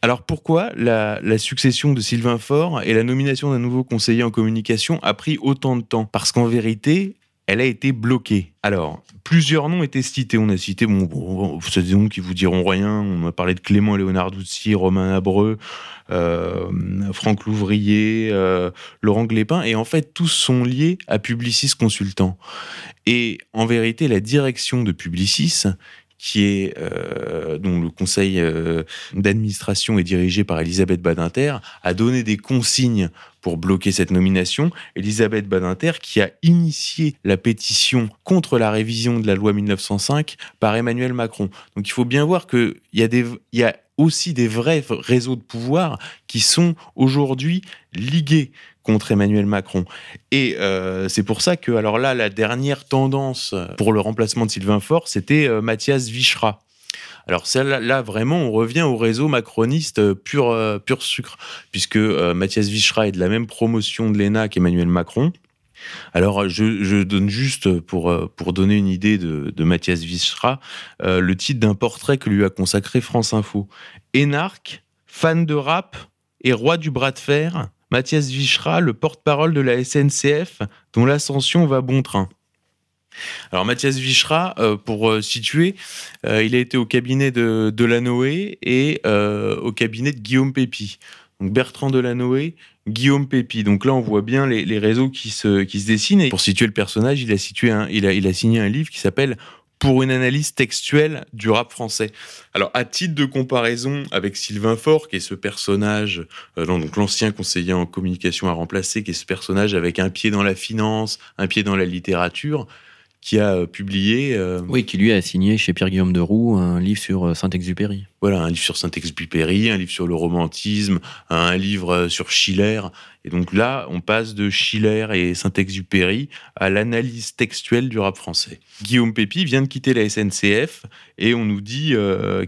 A: Alors pourquoi la, la, succession de Sylvain Faure et la nomination d'un nouveau conseiller en communication a pris autant de temps? Parce qu'en vérité, elle a été bloquée. Alors, plusieurs noms étaient cités. On a cité, bon, bon c'est des noms qui vous diront rien. On a parlé de Clément Léonard Doucy, Romain Abreu, euh, Franck Louvrier, euh, Laurent Glépin. Et en fait, tous sont liés à Publicis Consultant. Et en vérité, la direction de Publicis, qui est euh, dont le conseil euh, d'administration est dirigé par Elisabeth Badinter, a donné des consignes pour bloquer cette nomination. Elisabeth Badinter qui a initié la pétition contre la révision de la loi 1905 par Emmanuel Macron. Donc il faut bien voir qu'il y a des il y a aussi des vrais réseaux de pouvoir qui sont aujourd'hui ligués contre Emmanuel Macron. Et euh, c'est pour ça que, alors là, la dernière tendance pour le remplacement de Sylvain Faure, c'était euh, Mathias Vichra. Alors là, là, vraiment, on revient au réseau macroniste euh, pur, pur sucre, puisque Mathias Vichra est de la même promotion de l'ENA qu'Emmanuel Macron. Alors, je, donne juste, pour, pour donner une idée de, de Mathias Vichra, le titre d'un portrait que lui a consacré France Info. Énarque, fan de rap et roi du bras de fer, Mathias Vichra, le porte-parole de la SNCF, dont l'ascension va bon train. Alors Mathias Vichra, euh, pour euh, situer, euh, il a été au cabinet de Delanoë et au cabinet de Guillaume Pépi. Donc Bertrand Delanoë, Guillaume Pépi. Donc là, on voit bien les, réseaux qui se, dessinent. Et pour situer le personnage, il a signé un livre qui s'appelle pour une analyse textuelle du rap français. Alors, à titre de comparaison avec Sylvain Faure, qui est ce personnage, euh, donc l'ancien conseiller en communication à remplacer, qui est ce personnage avec un pied dans la finance, un pied dans la littérature, qui a euh, publié.
B: Euh, oui, qui lui a signé chez Pierre-Guillaume de Roux un livre sur euh, Saint-Exupéry.
A: Voilà, un livre sur Saint-Exupéry, un livre sur le romantisme, un livre sur Schiller. Et donc là, on passe de Schiller et Saint-Exupéry à l'analyse textuelle du rap français. Guillaume Pépi vient de quitter la SNCF et on nous dit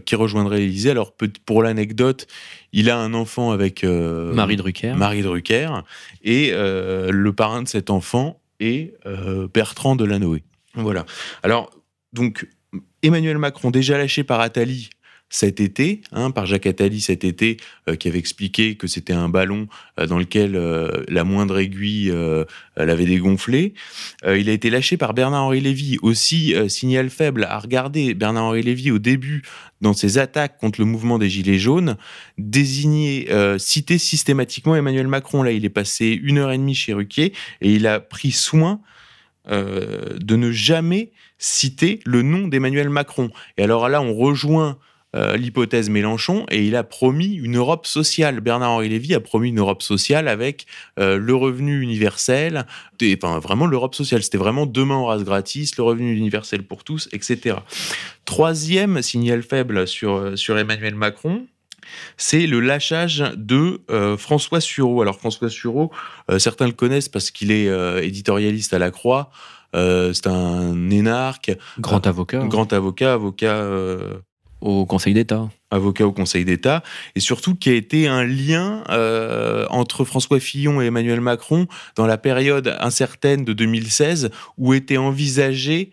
A: qu'il rejoindrait l'Élysée. Alors, pour l'anecdote, il a un enfant avec
B: Marie Drucker.
A: Marie Drucker. Et le parrain de cet enfant est Bertrand Delanoë. Voilà. Alors, donc, Emmanuel Macron, déjà lâché par Attali, cet été, hein, par Jacques Attali cet été, euh, qui avait expliqué que c'était un ballon euh, dans lequel euh, la moindre aiguille l'avait dégonflé. il a été lâché par Bernard-Henri Lévy, aussi signal faible à regarder. Bernard-Henri Lévy, au début, dans ses attaques contre le mouvement des Gilets jaunes, désignait, citait systématiquement Emmanuel Macron. Là, il est passé une heure et demie chez Ruquier et il a pris soin de ne jamais citer le nom d'Emmanuel Macron. Et alors là, on rejoint euh, l'hypothèse Mélenchon et il a promis une Europe sociale. Bernard-Henri Lévy a promis une Europe sociale avec euh, le revenu universel, enfin vraiment l'Europe sociale. C'était vraiment demain en race gratis, le revenu universel pour tous, etc. Troisième signal faible sur, euh, sur Emmanuel Macron, c'est le lâchage de François Sureau. Alors François Sureau, certains le connaissent parce qu'il est éditorialiste à la Croix. c'est un énarque.
B: Grand avocat.
A: Grand avocat, avocat
B: au Conseil d'État.
A: Avocat au Conseil d'État, et surtout qui a été un lien euh, entre François Fillon et Emmanuel Macron dans la période incertaine de 2016, où était envisagé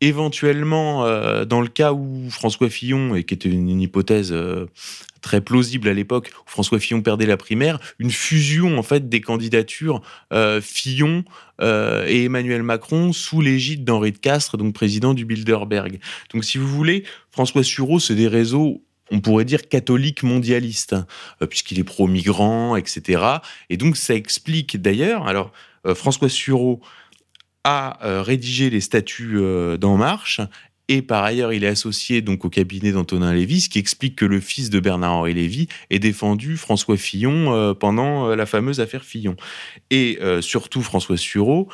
A: éventuellement, euh, dans le cas où François Fillon, et qui était une, hypothèse euh, très plausible à l'époque, où François Fillon perdait la primaire, une fusion en fait des candidatures euh, Fillon et Emmanuel Macron sous l'égide d'Henri de Castres, donc président du Bilderberg. Donc si vous voulez, François Sureau, c'est des réseaux on pourrait dire catholiques mondialistes, hein, puisqu'il est pro-migrant, etc. Et donc ça explique d'ailleurs, alors François Sureau, a euh, rédigé les statuts euh, d'En Marche et par ailleurs, il est associé donc au cabinet d'Antonin Lévy, ce qui explique que le fils de Bernard-Henri Lévy ait défendu François Fillon euh, pendant la fameuse affaire Fillon. Et surtout, François Sureau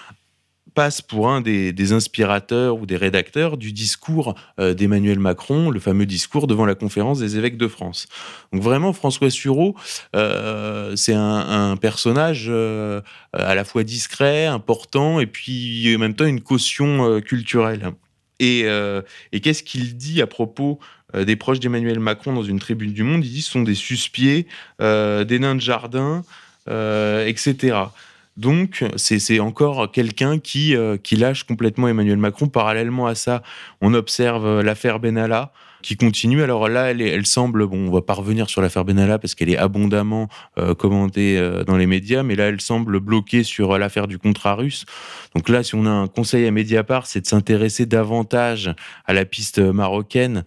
A: passe pour un des, inspirateurs ou des rédacteurs du discours euh, d'Emmanuel Macron, le fameux discours devant la conférence des évêques de France. Donc vraiment, François Sureau, euh, c'est un, personnage euh, à la fois discret, important, et puis en même temps une caution culturelle. Et, et qu'est-ce qu'il dit à propos des proches d'Emmanuel Macron dans une tribune du Monde? Il dit ce sont des suspieds, des nains de jardin, etc. Donc, c'est encore quelqu'un qui, euh, qui lâche complètement Emmanuel Macron. Parallèlement à ça, on observe euh, l'affaire Benalla qui continue. Alors là, elle, elle semble, bon, on va pas revenir sur l'affaire Benalla parce qu'elle est abondamment euh, commentée dans les médias, mais là, elle semble bloquée sur l'affaire du contrat russe. Donc là, si on a un conseil à Mediapart, c'est de s'intéresser davantage à la piste marocaine,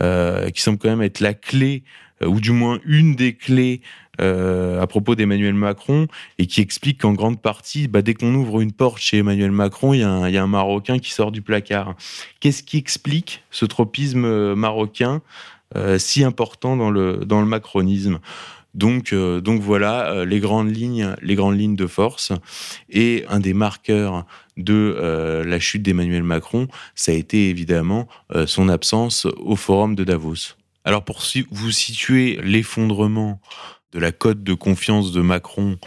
A: qui semble quand même être la clé ou du moins une des clés euh, à propos d'Emmanuel Macron et qui explique qu'en grande partie, bah, dès qu'on ouvre une porte chez Emmanuel Macron, il y, a un Marocain qui sort du placard. Qu'est-ce qui explique ce tropisme euh, marocain euh, si important dans le, macronisme? Donc, donc voilà les grandes lignes, les grandes lignes de force. Et un des marqueurs de la chute d'Emmanuel Macron, ça a été évidemment son absence au forum de Davos. Alors pour vous situer l'effondrement de la cote de confiance de Macron,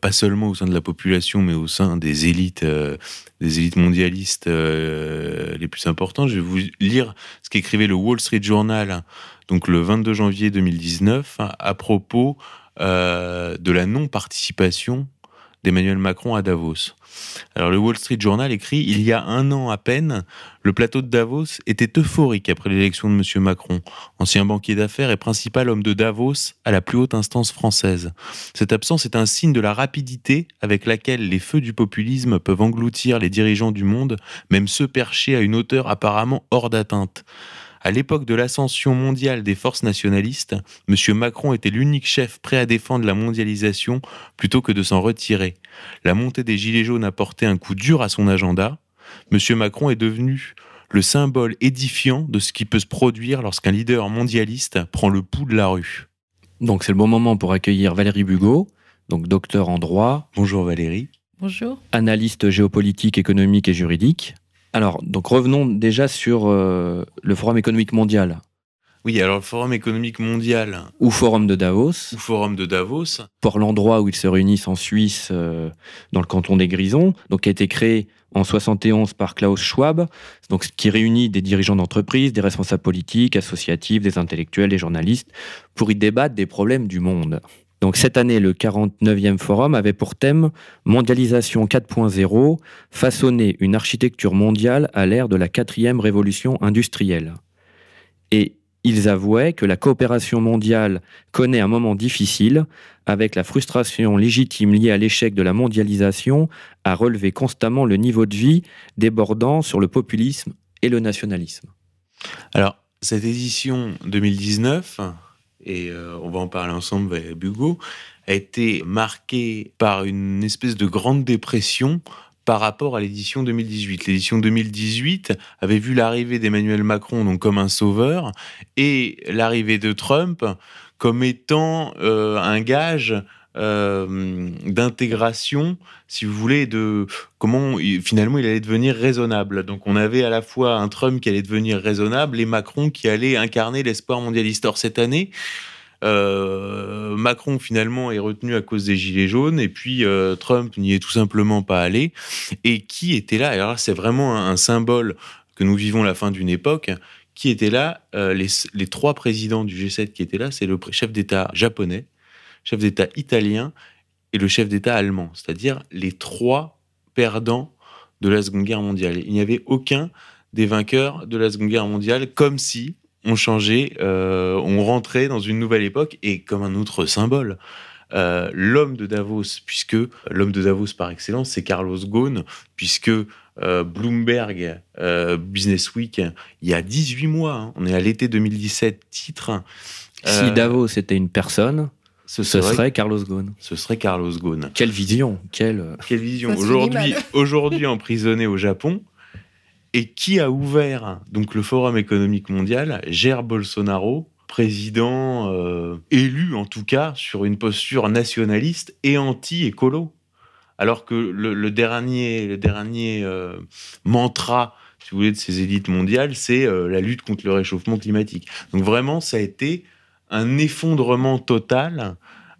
A: pas seulement au sein de la population, mais au sein des élites, euh, des élites mondialistes euh, les plus importantes. Je vais vous lire ce qu'écrivait le Wall Street Journal, donc le 22 janvier 2019, à propos euh, de la non-participation d'Emmanuel Macron à Davos. Alors le Wall Street Journal écrit Il y a un an à peine, le plateau de Davos était euphorique après l'élection de M. Macron, ancien banquier d'affaires et principal homme de Davos à la plus haute instance française. Cette absence est un signe de la rapidité avec laquelle les feux du populisme peuvent engloutir les dirigeants du monde, même ceux perchés à une hauteur apparemment hors d'atteinte. À l'époque de l'ascension mondiale des forces nationalistes, M. Macron était l'unique chef prêt à défendre la mondialisation plutôt que de s'en retirer. La montée des Gilets jaunes a porté un coup dur à son agenda. M. Macron est devenu le symbole édifiant de ce qui peut se produire lorsqu'un leader mondialiste prend le pouls de la rue.
B: Donc c'est le bon moment pour accueillir Valérie Bugot, donc docteur en droit.
A: Bonjour Valérie.
C: Bonjour.
B: Analyste géopolitique, économique et juridique. Alors, donc revenons déjà sur euh, le Forum économique mondial.
A: Oui, alors le Forum économique mondial.
B: Ou Forum de Davos.
A: Ou Forum de Davos.
B: Pour l'endroit où ils se réunissent en Suisse, euh, dans le canton des Grisons, donc qui a été créé en 71 par Klaus Schwab, donc qui réunit des dirigeants d'entreprise, des responsables politiques, associatifs, des intellectuels, des journalistes, pour y débattre des problèmes du monde. Donc cette année, le 49e forum avait pour thème Mondialisation 4.0, façonner une architecture mondiale à l'ère de la quatrième révolution industrielle. Et ils avouaient que la coopération mondiale connaît un moment difficile, avec la frustration légitime liée à l'échec de la mondialisation à relever constamment le niveau de vie débordant sur le populisme et le nationalisme.
A: Alors, cette édition 2019, et euh, on va en parler ensemble avec Bugo, a été marquée par une espèce de grande dépression par rapport à l'édition 2018. L'édition 2018 avait vu l'arrivée d'Emmanuel Macron donc comme un sauveur et l'arrivée de Trump comme étant euh, un gage euh, d'intégration, si vous voulez, de comment finalement il allait devenir raisonnable. Donc on avait à la fois un Trump qui allait devenir raisonnable et Macron qui allait incarner l'espoir mondialiste. Or cette année, euh, Macron finalement est retenu à cause des gilets jaunes et puis euh, Trump n'y est tout simplement pas allé. Et qui était là? Alors c'est vraiment un, symbole que nous vivons la fin d'une époque. Qui était là? Les, trois présidents du G7 qui étaient là, c'est le chef d'État japonais, chef d'État italien et le chef d'État allemand, c'est-à-dire les trois perdants de la Seconde Guerre mondiale. Il n'y avait aucun des vainqueurs de la Seconde Guerre mondiale, comme si on changeait, euh, on rentrait dans une nouvelle époque et comme un autre symbole. Euh, l'homme de Davos, puisque l'homme de Davos par excellence, c'est Carlos Ghosn, puisque euh, Bloomberg Business Week, il y a 18 mois, hein, on est à l'été 2017, titre.
B: si Davos était une personne, ce serait, Carlos Ghosn.
A: Ce serait Carlos Ghosn.
B: Quelle vision Quelle,
A: Quelle vision Aujourd'hui, aujourd'hui emprisonné au Japon, et qui a ouvert donc le Forum économique mondial Jair Bolsonaro, président euh, élu en tout cas sur une posture nationaliste et anti-écolo. Alors que le, dernier, le dernier euh, mantra, si vous voulez, de ces élites mondiales, c'est euh, la lutte contre le réchauffement climatique. Donc vraiment, ça a été un effondrement total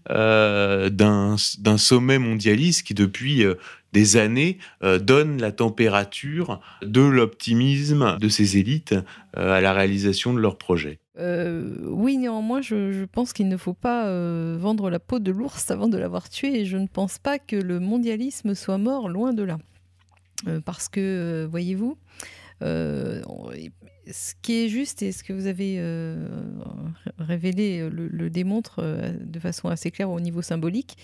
A: d'un sommet mondialiste qui, depuis des années euh, donne la température de l'optimisme de ces élites euh, à la réalisation de leurs projets.
C: Euh, oui, néanmoins, je, pense qu'il ne faut pas vendre la peau de l'ours avant de l'avoir tué, et je ne pense pas que le mondialisme soit mort, loin de là. parce que, voyez-vous, ce qui est juste et ce que vous avez euh, révélé euh, le, démontre euh, de façon assez claire au niveau symbolique.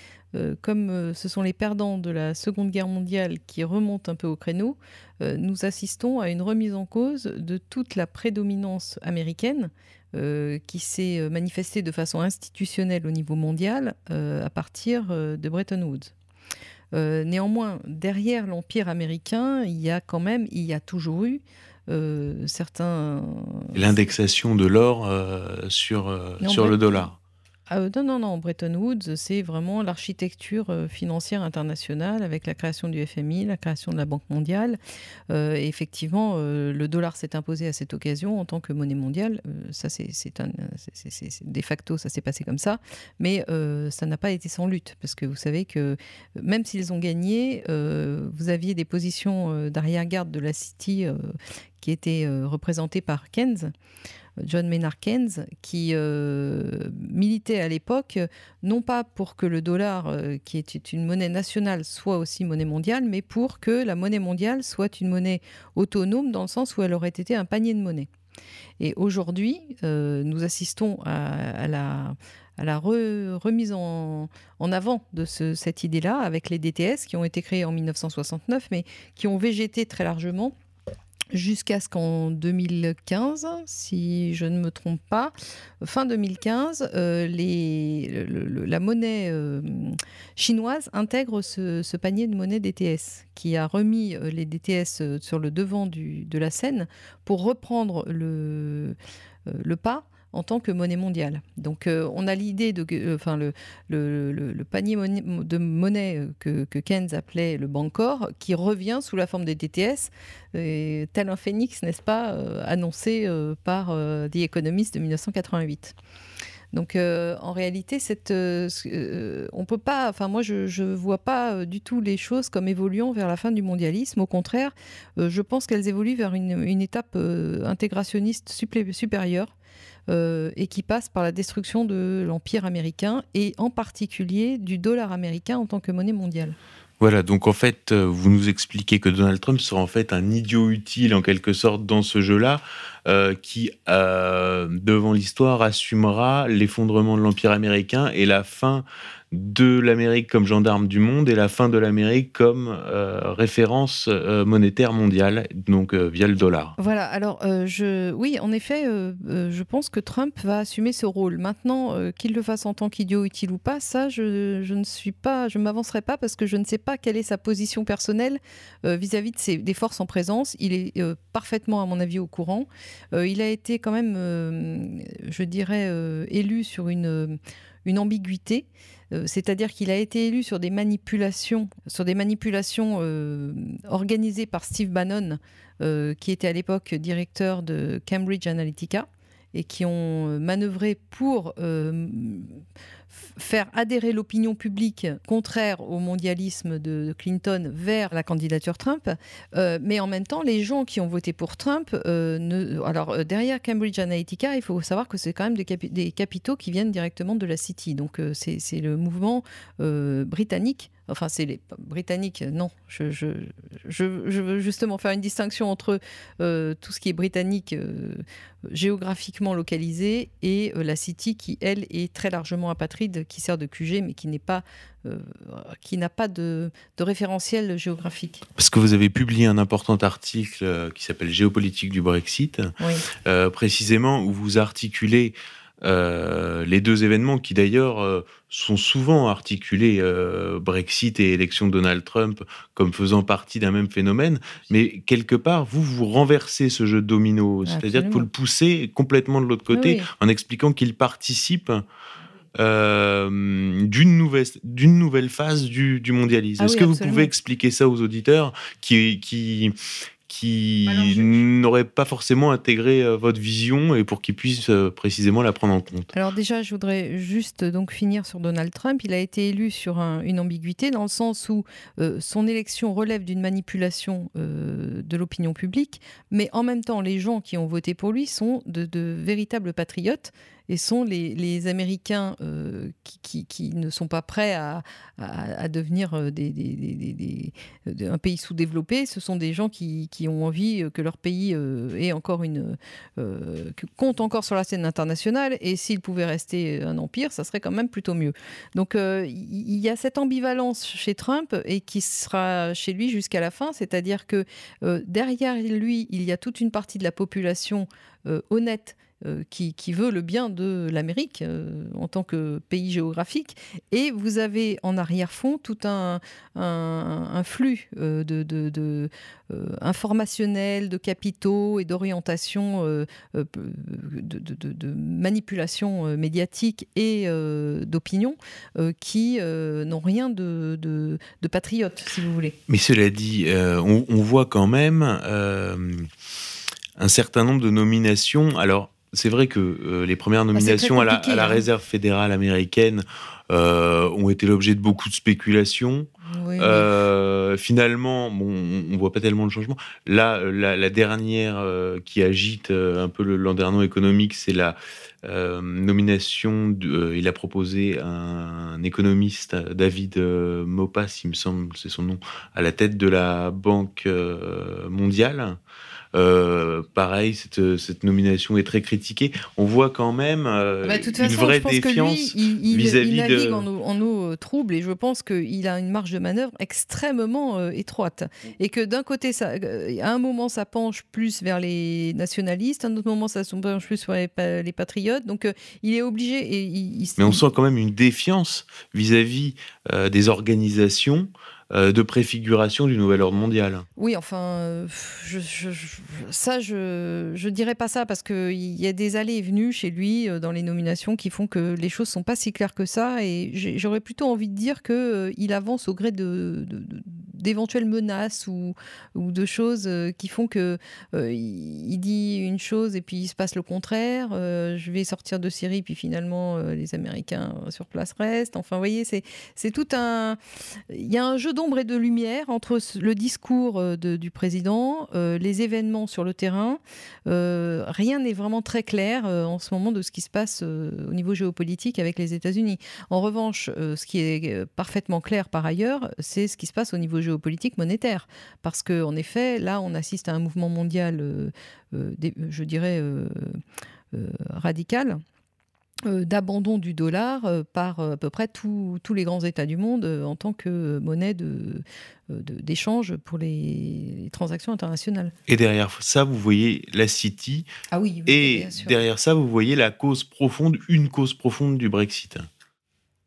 C: comme ce sont les perdants de la Seconde Guerre mondiale qui remontent un peu au créneau, nous assistons à une remise en cause de toute la prédominance américaine qui s'est manifestée de façon institutionnelle au niveau mondial à partir de Bretton Woods. néanmoins, derrière l'empire américain, il y a quand même, il y a toujours eu certains.
A: L'indexation de l'or euh, sur, euh, sur le dollar.
C: Ah, non, non, non. Bretton Woods, c'est vraiment l'architecture financière internationale avec la création du FMI, la création de la Banque mondiale. et effectivement, le dollar s'est imposé à cette occasion en tant que monnaie mondiale. ça, c'est de facto, ça s'est passé comme ça. Mais ça n'a pas été sans lutte parce que vous savez que même s'ils ont gagné, vous aviez des positions d'arrière-garde de la City qui était euh, représenté par Keynes, John Maynard Keynes, qui euh, militait à l'époque non pas pour que le dollar, euh, qui était une monnaie nationale, soit aussi monnaie mondiale, mais pour que la monnaie mondiale soit une monnaie autonome dans le sens où elle aurait été un panier de monnaie. Et aujourd'hui, nous assistons à, la, remise en, avant de ce, cette idée-là avec les DTS qui ont été créés en 1969, mais qui ont végété très largement jusqu'à ce qu'en 2015, si je ne me trompe pas, fin 2015, euh, les, la monnaie euh, chinoise intègre ce, panier de monnaie DTS, qui a remis euh, les DTS sur le devant du, de la scène pour reprendre le, le pas en tant que monnaie mondiale. Donc euh, on a l'idée de, euh, enfin le, panier de monnaie euh, que, Keynes appelait le Bancor, qui revient sous la forme des DTS, tel un phénix, n'est-ce pas, annoncé par The Economist de 1988. Donc en réalité, cette, on peut pas, enfin moi je ne vois pas du tout les choses comme évoluant vers la fin du mondialisme. Au contraire, je pense qu'elles évoluent vers une étape intégrationniste supérieure euh, et qui passe par la destruction de l'empire américain et en particulier du dollar américain en tant que monnaie mondiale.
A: Voilà, donc en fait, euh, vous nous expliquez que Donald Trump sera en fait un idiot utile en quelque sorte dans ce jeu-là, qui, devant l'histoire, assumera l'effondrement de l'Empire américain et la fin de l'Amérique comme gendarme du monde et la fin de l'Amérique comme euh, référence euh, monétaire mondiale, donc euh, via le dollar.
C: Voilà, alors oui, en effet, je pense que Trump va assumer ce rôle. Maintenant, qu'il le fasse en tant qu'idiot utile ou pas, ça, je, ne suis pas, je m'avancerai pas parce que je ne sais pas quelle est sa position personnelle vis-à-vis de des forces en présence. Il est parfaitement, à mon avis, au courant. il a été quand même, je dirais, élu sur une, une ambiguïté. Euh, c'est-à-dire qu'il a été élu sur des manipulations, sur des manipulations euh, organisées par Steve Bannon, euh, qui était à l'époque directeur de Cambridge Analytica et qui ont manœuvré pour faire adhérer l'opinion publique contraire au mondialisme de Clinton vers la candidature Trump. Euh, mais en même temps, les gens qui ont voté pour Trump, euh, alors euh, derrière Cambridge Analytica, il faut savoir que c'est quand même des, des, capitaux qui viennent directement de la City. Donc c'est le mouvement britannique enfin c'est les Britanniques, non, je, je, je, veux justement faire une distinction entre euh, tout ce qui est britannique euh, géographiquement localisé et euh, la City qui, elle, est très largement apatride, qui sert de QG, mais qui n'est pas qui n'a pas de, de, référentiel géographique.
A: Parce que vous avez publié un important article qui s'appelle Géopolitique du Brexit, précisément où vous articulez euh, les deux événements qui d'ailleurs euh, sont souvent articulés, euh, Brexit et élection de Donald Trump, comme faisant partie d'un même phénomène, mais quelque part, vous, vous renversez ce jeu de domino, c'est-à-dire que vous le poussez complètement de l'autre côté en expliquant qu'il participe d'une nouvelle, nouvelle phase du, mondialisme. Ah Est-ce que vous pouvez expliquer ça aux auditeurs qui, qui, qui n'auraient pas forcément intégré euh, votre vision et pour qu'ils puissent euh, précisément la prendre en compte
C: Alors déjà, je voudrais juste donc finir sur Donald Trump. Il a été élu sur une ambiguïté dans le sens où euh, son élection relève d'une manipulation de l'opinion publique, mais en même temps, les gens qui ont voté pour lui sont de véritables patriotes et sont les, Américains euh, qui, ne sont pas prêts à, devenir euh, des, un pays sous-développé. Ce sont des gens qui, ont envie que leur pays euh, ait encore une, compte encore sur la scène internationale. Et s'il pouvait rester un empire, ça serait quand même plutôt mieux. Donc il y a cette ambivalence chez Trump et qui sera chez lui jusqu'à la fin, c'est-à-dire que derrière lui, il y a toute une partie de la population honnête euh, qui, veut le bien de l'Amérique euh, en tant que pays géographique. Et vous avez en arrière-fond tout un, flux euh, de, de, informationnel, de capitaux et d'orientation, de, manipulation médiatique et d'opinion qui n'ont rien de, de, patriote, si vous voulez.
A: Mais cela dit, on, voit quand même un certain nombre de nominations. Alors, c'est vrai que euh, les premières ah, nominations à, la, hein. réserve fédérale américaine euh, ont été l'objet de beaucoup de spéculations. Euh, finalement, bon, on ne voit pas tellement de changement. Là, la, dernière qui agite un peu le landerneau économique, c'est la nomination. il a proposé un, économiste, David Mopas, il me semble, c'est son nom, à la tête de la Banque mondiale. Euh, pareil, cette, cette, nomination est très critiquée. On voit quand même euh, bah, une vraie défiance vis-à-vis
C: de. Il en en eau trouble et je pense qu'il a une marge de manœuvre extrêmement euh, étroite. Et que d'un côté, ça, à un moment, ça penche plus vers les nationalistes, à un autre moment, ça penche plus vers les, patriotes. Donc il est obligé. Et il,
A: Mais on sent quand même une défiance vis-à-vis des organisations. Euh, de préfiguration du nouvel ordre mondial.
C: Oui, enfin, euh, ça, je ne dirais pas ça parce qu'il y a des allées et venues chez lui euh, dans les nominations qui font que les choses sont pas si claires que ça. Et j'aurais plutôt envie de dire qu'il avance au gré de, d'éventuelles menaces ou, ou de choses qui font que il dit une chose et puis il se passe le contraire. je vais sortir de Syrie, puis finalement les Américains sur place restent. Enfin, vous voyez, c'est tout un. Il y a un jeu d'ombre et de lumière entre le discours euh, du président, euh, les événements sur le terrain. Euh, rien n'est vraiment très clair en ce moment de ce qui se passe au niveau géopolitique avec les États-Unis. En revanche, ce qui est parfaitement clair par ailleurs, c'est ce qui se passe au niveau géopolitique monétaire. Parce qu'en effet, là, on assiste à un mouvement mondial, je dirais, radical d'abandon du dollar euh, par euh, à peu près tous les grands États du monde en tant que monnaie d'échange pour les, transactions internationales.
A: Et derrière ça, vous voyez la City.
C: Ah oui.
A: et derrière ça, vous voyez la cause profonde, une cause profonde du Brexit.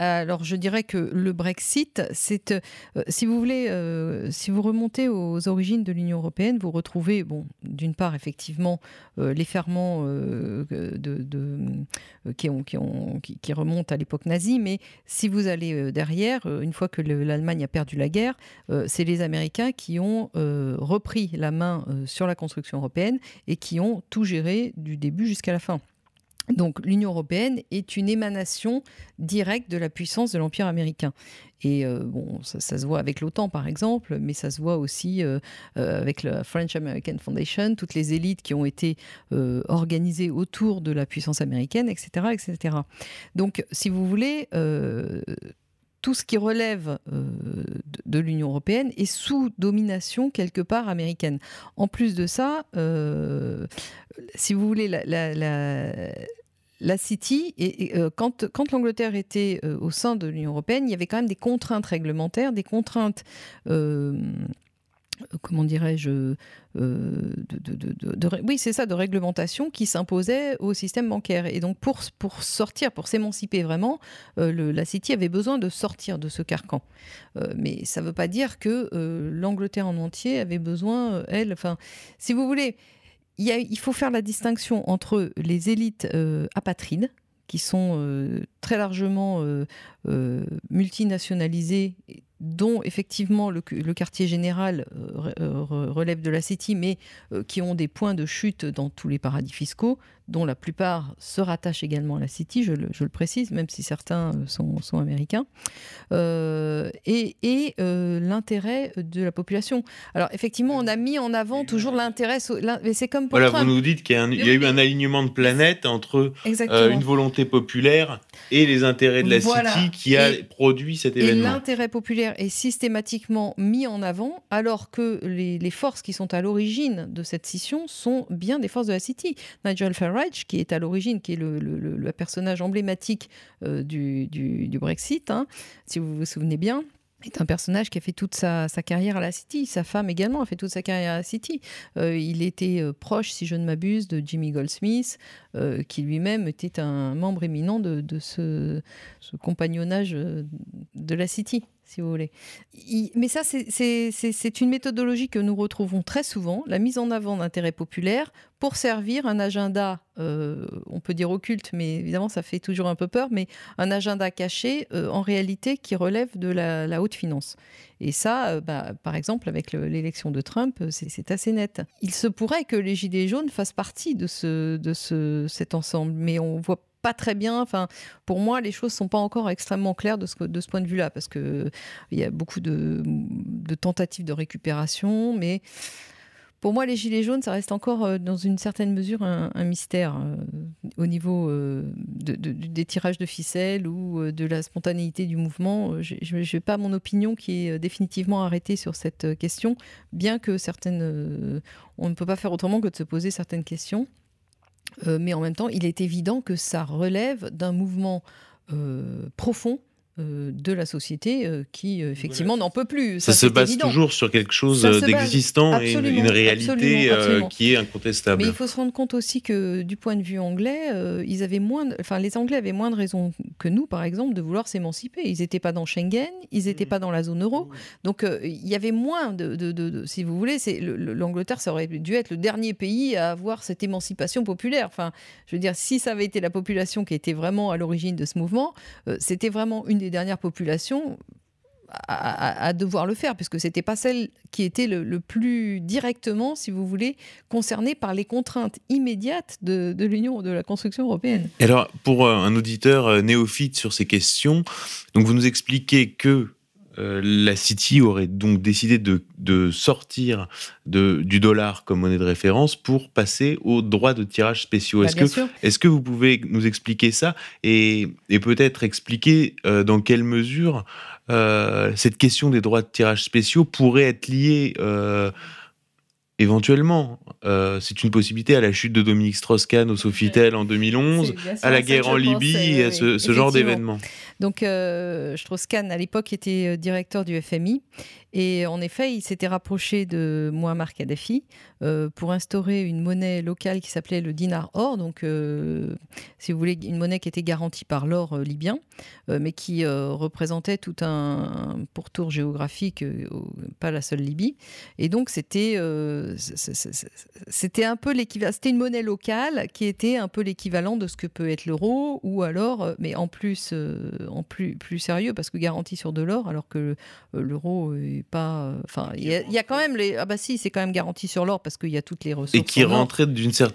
C: Alors, je dirais que le Brexit, c'est, euh, si vous voulez, euh, si vous remontez aux origines de l'Union européenne, vous retrouvez, bon, d'une part, effectivement, euh, les ferments qui, ont, qui, remontent à l'époque nazie, mais si vous allez derrière, une fois que l'Allemagne a perdu la guerre, c'est les Américains qui ont repris la main sur la construction européenne et qui ont tout géré du début jusqu'à la fin. Donc l'Union européenne est une émanation directe de la puissance de l'Empire américain. Et euh, bon, ça, se voit avec l'OTAN par exemple, mais ça se voit aussi euh, euh, avec la French American Foundation, toutes les élites qui ont été organisées autour de la puissance américaine, etc., etc. Donc, si vous voulez, tout ce qui relève de, l'Union européenne est sous domination quelque part américaine. En plus de ça, si vous voulez, la, la City, et, euh, quand, l'Angleterre était euh, au sein de l'Union européenne, il y avait quand même des contraintes réglementaires, des contraintes, euh, comment dirais-je, de, oui, c'est ça, de réglementation qui s'imposaient au système bancaire. Et donc, pour sortir, pour s'émanciper vraiment, la City avait besoin de sortir de ce carcan. mais ça ne veut pas dire que l'Angleterre en entier avait besoin, elle, enfin, si vous voulez il, faut faire la distinction entre les élites euh, apatrides, qui sont euh, très largement euh, multinationalisées dont effectivement le, quartier général relève de la City, mais qui ont des points de chute dans tous les paradis fiscaux, dont la plupart se rattachent également à la City, je le, précise, même si certains sont, américains, et, l'intérêt de la population. Alors effectivement, on a mis en avant toujours l'intérêt, mais c'est comme
A: pour Voilà, vous nous dites qu'il y, a, eu un alignement de planète entre une volonté populaire et les intérêts de la City qui a produit cet événement.
C: Et l'intérêt populaire est systématiquement mis en avant, alors que les, forces qui sont à l'origine de cette scission sont bien des forces de la City. Nigel Farage, qui est à l'origine, qui est le, personnage emblématique euh, du, Brexit, hein, si vous vous souvenez bien, est un personnage qui a fait toute sa, carrière à la City. Sa femme également a fait toute sa carrière à la City. Euh, il était euh, proche, si je ne m'abuse, de Jimmy Goldsmith, qui lui-même était un membre éminent de, ce, compagnonnage de la City si vous voulez. mais ça, c'est une méthodologie que nous retrouvons très souvent, la mise en avant d'intérêts populaires pour servir un agenda, euh, on peut dire occulte, mais évidemment ça fait toujours un peu peur, mais un agenda caché euh, en réalité qui relève de la, haute finance. Et ça, euh, bah, par exemple, avec l'élection de Trump, c'est assez net. Il se pourrait que les Gilets jaunes fassent partie de, ce, de ce, cet ensemble, mais on voit pas très bien. Enfin, pour moi, les choses sont pas encore extrêmement claires de ce, point de vue-là, parce que il y a beaucoup de, tentatives de récupération, mais pour moi, les gilets jaunes, ça reste encore euh, dans une certaine mesure un, mystère euh, au niveau euh, des tirages de ficelles ou de la spontanéité du mouvement. Je n'ai pas mon opinion qui est définitivement arrêtée sur cette question, bien que certaines, on ne peut pas faire autrement que de se poser certaines questions. Euh, mais en même temps, il est évident que ça relève d'un mouvement euh, profond de la société euh, qui euh, effectivement n'en peut plus.
A: Ça, se base toujours sur quelque chose d'existant et une, réalité qui est incontestable.
C: Mais il faut se rendre compte aussi que du point de vue anglais, ils avaient moins, enfin les Anglais avaient moins de raisons que nous, par exemple, de vouloir s'émanciper. Ils n'étaient pas dans Schengen, ils n'étaient mmh. pas dans la zone euro, mmh. donc il y avait moins de, de, si vous voulez, c'est l'Angleterre, ça aurait dû être le dernier pays à avoir cette émancipation populaire. Enfin, je veux dire, si ça avait été la population qui était vraiment à l'origine de ce mouvement, c'était vraiment une des dernières populations à, devoir le faire, puisque ce n'était pas celle qui était le, plus directement, si vous voulez, concernée par les contraintes immédiates de, de l'Union, de la construction européenne.
A: alors, pour euh, un auditeur euh, néophyte sur ces questions, donc vous nous expliquez que euh, la City aurait donc décidé de, sortir du dollar comme monnaie de référence pour passer aux droits de tirage spéciaux.
C: Bah,
A: est-ce que, vous pouvez nous expliquer ça et, peut-être expliquer euh, dans quelle mesure euh, cette question des droits de tirage spéciaux pourrait être liée éventuellement, c'est une possibilité à la chute de Dominique Strauss-Kahn au Sofitel en 2011, à la guerre en Libye et à ce, ce genre d'événements.
C: Donc, euh, Strauss-Kahn, à l'époque, était euh, directeur du FMI. Et en effet, il s'était rapproché de Muammar Kadhafi euh, pour instaurer une monnaie locale qui s'appelait le dinar or, donc euh, si vous voulez, une monnaie qui était garantie par l'or euh, libyen, mais qui représentait tout un, pourtour géographique, pas la seule Libye. Et donc c'était c'était un peu l'équivalent, c'était une monnaie locale qui était un peu l'équivalent de ce que peut être l'euro, ou alors, mais en plus, en plus, plus sérieux, parce que garantie sur de l'or, alors que l'euro pas. Euh, enfin, il y, a quand même les. Ah bah si, c'est quand même garanti sur l'or parce qu'il y a toutes les ressources.
A: Et qui rentrait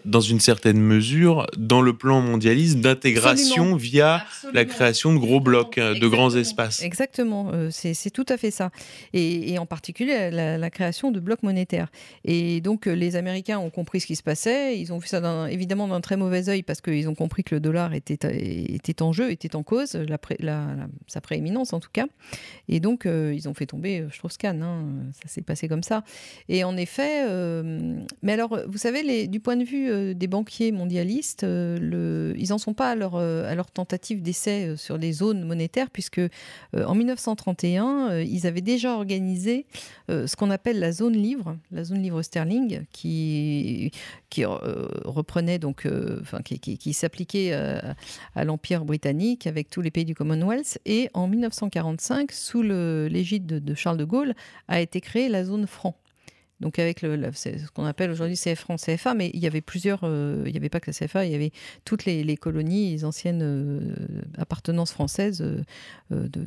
A: dans une certaine mesure dans le plan mondialiste d'intégration via la création de gros blocs, euh, de grands espaces.
C: Exactement, euh, c'est tout à fait ça. Et, en particulier la, création de blocs monétaires. Et donc les Américains ont compris ce qui se passait. Ils ont vu ça évidemment d'un très mauvais œil parce qu'ils ont compris que le dollar était, était en jeu, était en cause, la, sa prééminence en tout cas. Et donc ils ont fait tomber, je trouve, Hein, ça s'est passé comme ça. Et en effet, euh, mais alors, vous savez, du point de vue euh, des banquiers mondialistes, euh, ils n'en sont pas à leur, tentative d'essai sur les zones monétaires, puisque en 1931, ils avaient déjà organisé ce qu'on appelle la zone livre, la zone livre sterling, qui, reprenait donc, enfin, qui, s'appliquait à l'Empire britannique avec tous les pays du Commonwealth. Et en 1945, sous l'égide de Charles de Gaulle, a été créée la zone franc. Donc avec ce qu'on appelle aujourd'hui CFRAN, CFA, mais il y avait plusieurs, euh, il n'y avait pas que la CFA, il y avait toutes les, colonies, les anciennes euh, appartenances françaises euh, de,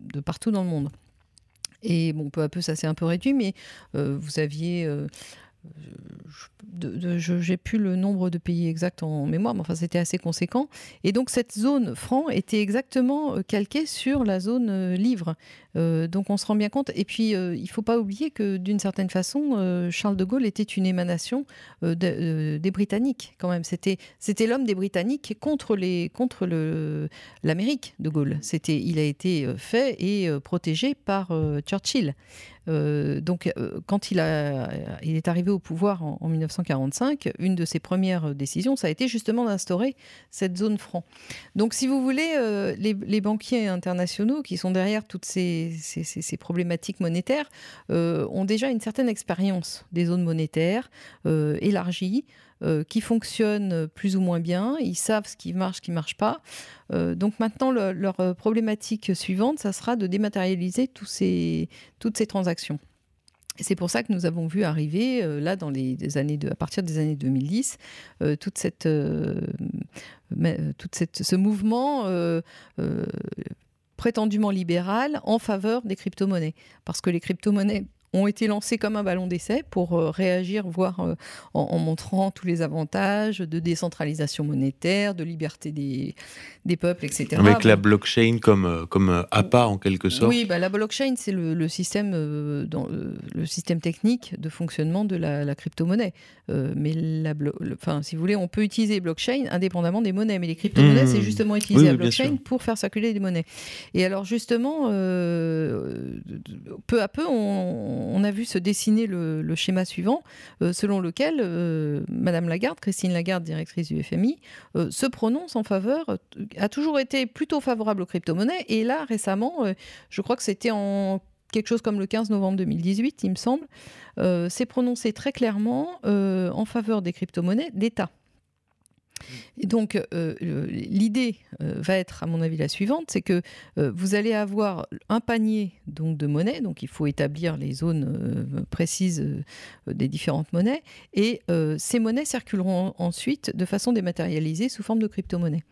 C: de, partout dans le monde. Et bon, peu à peu, ça s'est un peu réduit, mais vous aviez j'ai plus le nombre de pays exact en mémoire, mais enfin c'était assez conséquent. Et donc cette zone franc était exactement euh, calquée sur la zone euh, livre. Euh, donc on se rend bien compte. Et puis il faut pas oublier que d'une certaine façon, Charles de Gaulle était une émanation des Britanniques quand même. C'était c'était l'homme des Britanniques contre les contre l'Amérique de Gaulle. C'était il a été fait et protégé par Churchill. Euh, donc, euh, quand il, a, il est arrivé au pouvoir en, 1945, une de ses premières décisions, ça a été justement d'instaurer cette zone franc. Donc, si vous voulez, euh, les, banquiers internationaux qui sont derrière toutes ces, ces problématiques monétaires ont déjà une certaine expérience des zones monétaires élargies. Euh, qui fonctionnent plus ou moins bien. Ils savent ce qui marche, ce qui ne marche pas. Euh, donc maintenant, leur problématique suivante, ça sera de dématérialiser ces, toutes ces transactions. C'est pour ça que nous avons vu arriver, euh, là, dans les années de, à partir des années 2010, toute cette, toute cette, ce mouvement prétendument libéral en faveur des crypto-monnaies. Parce que les crypto-monnaies ont été lancés comme un ballon d'essai pour euh, réagir, voire euh, en, montrant tous les avantages de décentralisation monétaire, de liberté des, des peuples, etc.
A: Avec la blockchain comme, euh, comme APA en quelque sorte.
C: Oui, bah, la blockchain, c'est le, système, dans, le système technique de fonctionnement de la, crypto-monnaie. mais la enfin, si vous voulez, on peut utiliser blockchain indépendamment des monnaies. Mais les crypto-monnaies, c'est mmh. justement utiliser la blockchain pour faire circuler des monnaies. Et alors, justement, peu à peu, on on a vu se dessiner le, schéma suivant, euh, selon lequel euh, Madame Lagarde, Christine Lagarde, directrice du FMI, euh, se prononce en faveur, a toujours été plutôt favorable aux crypto-monnaies, et là récemment, je crois que c'était en quelque chose comme le 15 novembre 2018, il me semble, s'est prononcé très clairement en faveur des crypto-monnaies d'État. Et donc, euh, l'idée euh, va être, à mon avis, la suivante, c'est que euh, vous allez avoir un panier donc, de monnaies, donc il faut établir les zones précises des différentes monnaies, et ces monnaies circuleront ensuite de façon dématérialisée sous forme de crypto-monnaies.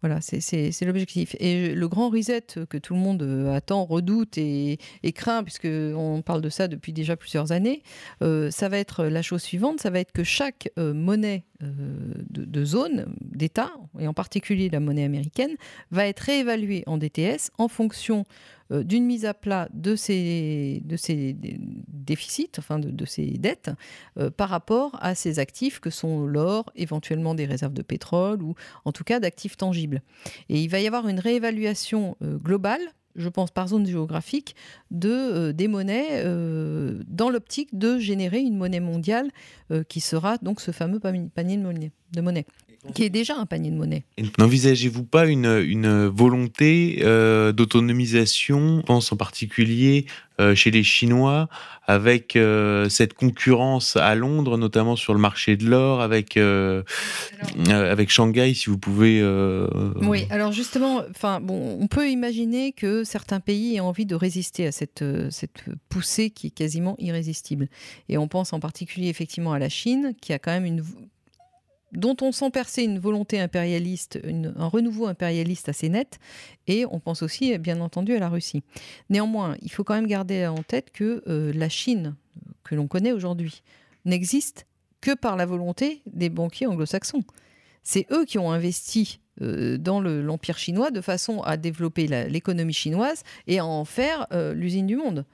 C: Voilà, c'est l'objectif. Et le grand reset que tout le monde euh, attend, redoute et, craint, puisqu'on parle de ça depuis déjà plusieurs années, euh, ça va être la chose suivante, ça va être que chaque euh, monnaie de, zone, d'État, et en particulier la monnaie américaine, va être réévaluée en DTS en fonction d'une mise à plat de ces, déficits, enfin de, ces dettes, par rapport à ces actifs que sont l'or, éventuellement des réserves de pétrole ou en tout cas d'actifs tangibles. Et il va y avoir une réévaluation globale je pense par zone géographique, de, euh, des monnaies euh, dans l'optique de générer une monnaie mondiale euh, qui sera donc ce fameux panier. De monnaie qui est déjà un panier de monnaie.
A: N'envisagez-vous pas une, une volonté euh, d'autonomisation Je pense en particulier euh, chez les Chinois, avec euh, cette concurrence à Londres, notamment sur le marché de l'or, avec, avec Shanghai, si vous pouvez.
C: Oui, alors justement, bon, on peut imaginer que certains pays aient envie de résister à cette, cette poussée qui est quasiment irrésistible. Et on pense en particulier effectivement à la Chine, qui a quand même une dont on sent percer une volonté impérialiste, un renouveau impérialiste assez net, et on pense aussi, bien entendu, à la Russie. Néanmoins, il faut quand même garder en tête que euh, la Chine, que l'on connaît aujourd'hui, n'existe que par la volonté des banquiers anglo-saxons. C'est eux qui ont investi euh, dans l'empire chinois de façon à développer l'économie chinoise et à en faire euh, l'usine du monde.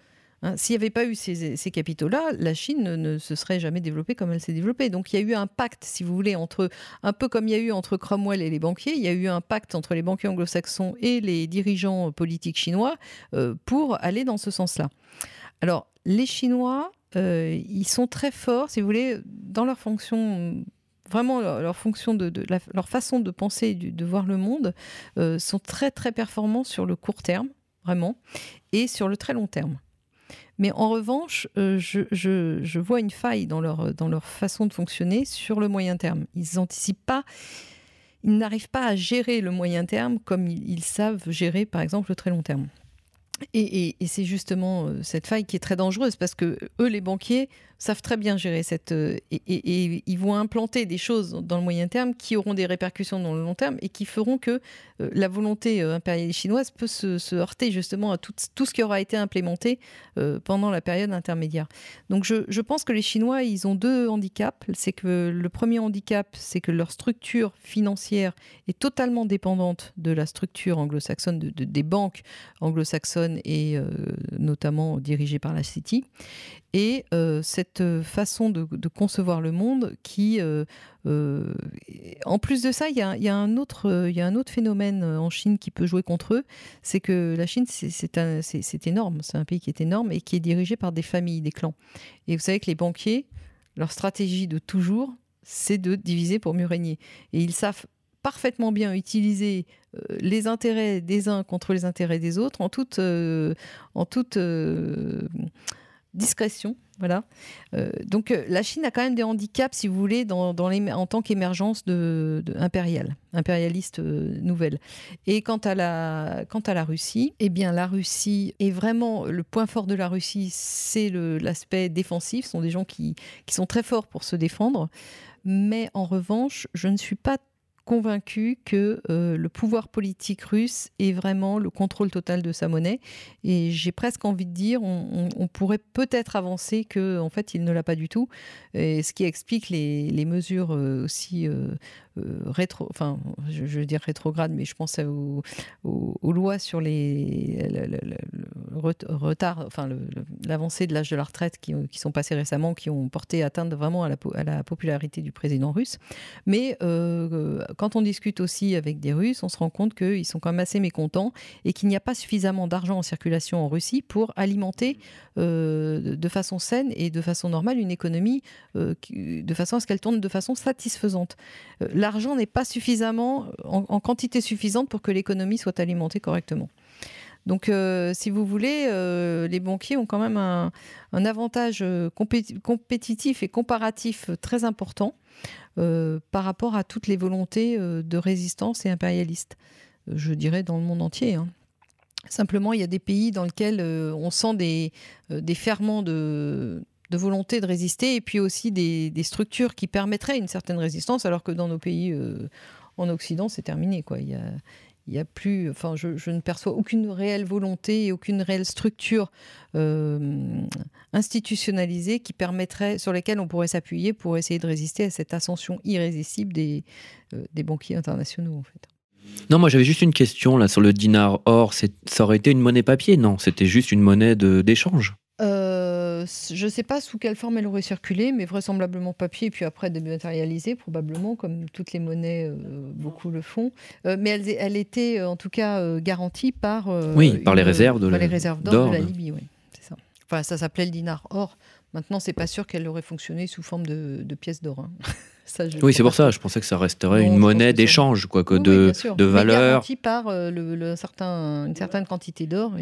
C: Hein, s'il n'y avait pas eu ces, capitaux-là, la Chine ne, se serait jamais développée comme elle s'est développée. Donc il y a eu un pacte, si vous voulez, entre un peu comme il y a eu entre Cromwell et les banquiers, il y a eu un pacte entre les banquiers anglo-saxons et les dirigeants politiques chinois euh, pour aller dans ce sens-là. Alors les Chinois, euh, ils sont très forts, si vous voulez, dans leur fonction vraiment leur, fonction de, leur façon de penser et de, voir le monde euh, sont très très performants sur le court terme vraiment et sur le très long terme. Mais en revanche, euh, je, vois une faille dans leur, façon de fonctionner sur le moyen terme. Ils n'anticipent pas, ils n'arrivent pas à gérer le moyen terme comme ils, savent gérer, par exemple, le très long terme. Et, c'est justement euh, cette faille qui est très dangereuse parce que eux, les banquiers, savent très bien gérer cette. Euh, et, ils vont implanter des choses dans le moyen terme qui auront des répercussions dans le long terme et qui feront que euh, la volonté euh, impérialiste chinoise peut se, heurter justement à tout, tout, ce qui aura été implémenté pendant la période intermédiaire. Donc je, je, pense que les Chinois, ils ont deux handicaps. C'est que le premier handicap, c'est que leur structure financière est totalement dépendante de la structure anglo-saxonne, de, des banques anglo-saxonnes et notamment dirigées par la City. Et cette euh, façon de, concevoir le monde qui, euh, euh, en plus de ça, il y a, un autre, y a un autre phénomène en Chine qui peut jouer contre eux, c'est que la Chine, c'est énorme, c'est un pays qui est énorme et qui est dirigé par des familles, des clans. Et vous savez que les banquiers, leur stratégie de toujours, c'est de diviser pour mieux régner. Et ils savent parfaitement bien utiliser les intérêts des uns contre les intérêts des autres en toute, en toute discrétion. Voilà. Euh, donc euh, la Chine a quand même des handicaps, si vous voulez, dans, en tant qu'émergence de, impériale, impérialiste euh, nouvelle. Et quant à, la, quant à la Russie, eh bien la Russie est vraiment le point fort de la Russie, c'est l'aspect défensif. Ce sont des gens qui, qui sont très forts pour se défendre. Mais en revanche, je ne suis pas convaincu que euh, le pouvoir politique russe est vraiment le contrôle total de sa monnaie. Et j'ai presque envie de dire, on, pourrait peut-être avancer que en fait, il ne l'a pas du tout. Et ce qui explique les, mesures euh, aussi euh, rétro, enfin, je, veux dire rétrograde, mais je pense aux, lois sur les le, enfin l'avancée de l'âge de la retraite qui, sont passées récemment, qui ont porté atteinte vraiment à la, à la popularité du président russe. Mais euh, quand on discute aussi avec des Russes, on se rend compte qu'ils sont quand même assez mécontents et qu'il n'y a pas suffisamment d'argent en circulation en Russie pour alimenter euh, de façon saine et de façon normale une économie de façon à ce qu'elle tourne de façon satisfaisante l'argent n'est pas suffisamment en, quantité suffisante pour que l'économie soit alimentée correctement. Donc, euh, si vous voulez, euh, les banquiers ont quand même un, avantage euh, compétitif et comparatif très important par rapport à toutes les volontés de résistance et impérialistes, je dirais dans le monde entier. Hein. Simplement, il y a des pays dans lesquels on sent des, des ferments de, de volonté de résister et puis aussi des, structures qui permettraient une certaine résistance, alors que dans nos pays euh, en Occident, c'est terminé. Quoi. Il y a, plus, enfin, je, ne perçois aucune réelle volonté et aucune réelle structure euh, institutionnalisée qui permettrait, sur lesquelles on pourrait s'appuyer pour essayer de résister à cette ascension irrésistible des, euh, des banquiers internationaux, en fait.
B: Non, moi j'avais juste une question là sur le dinar or. Ça aurait été une monnaie papier? Non, c'était juste une monnaie d'échange.
C: Euh, je ne sais pas sous quelle forme elle aurait circulé, mais vraisemblablement papier, et puis après dématérialisée, probablement, comme toutes les monnaies, euh, beaucoup le font. Euh, mais elle, elle, était en tout cas garantie par,
B: oui, par les réserves
C: de, les réserves d'or de la Libye. Oui, c'est ça. Enfin, ça s'appelait le dinar or. Maintenant, c'est pas sûr qu'elle aurait fonctionné sous forme de, pièces d'or. Hein.
B: oui, c'est pour ça. Je pensais que ça resterait une monnaie d'échange, quoi, que de, de valeur.
C: Garantie par le, certain, une certaine quantité d'or.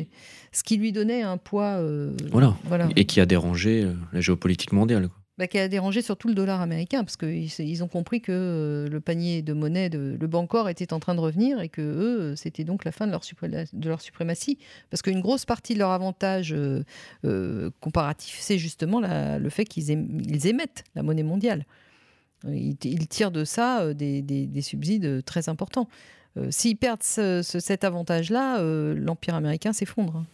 C: Ce qui lui donnait un poids. Euh,
B: voilà. Et qui a dérangé euh, la géopolitique mondiale.
C: Bah, qui a dérangé surtout le dollar américain, parce qu'ils ils ont compris que euh, le panier de monnaie, de, le Bancor, était en train de revenir et que eux, c'était donc la fin de leur, de leur suprématie. Parce qu'une grosse partie de leur avantage comparatif, c'est justement le fait qu'ils émettent la monnaie mondiale. Ils, tirent de ça des, des subsides très importants. S'ils perdent cet avantage-là, l'Empire américain s'effondre.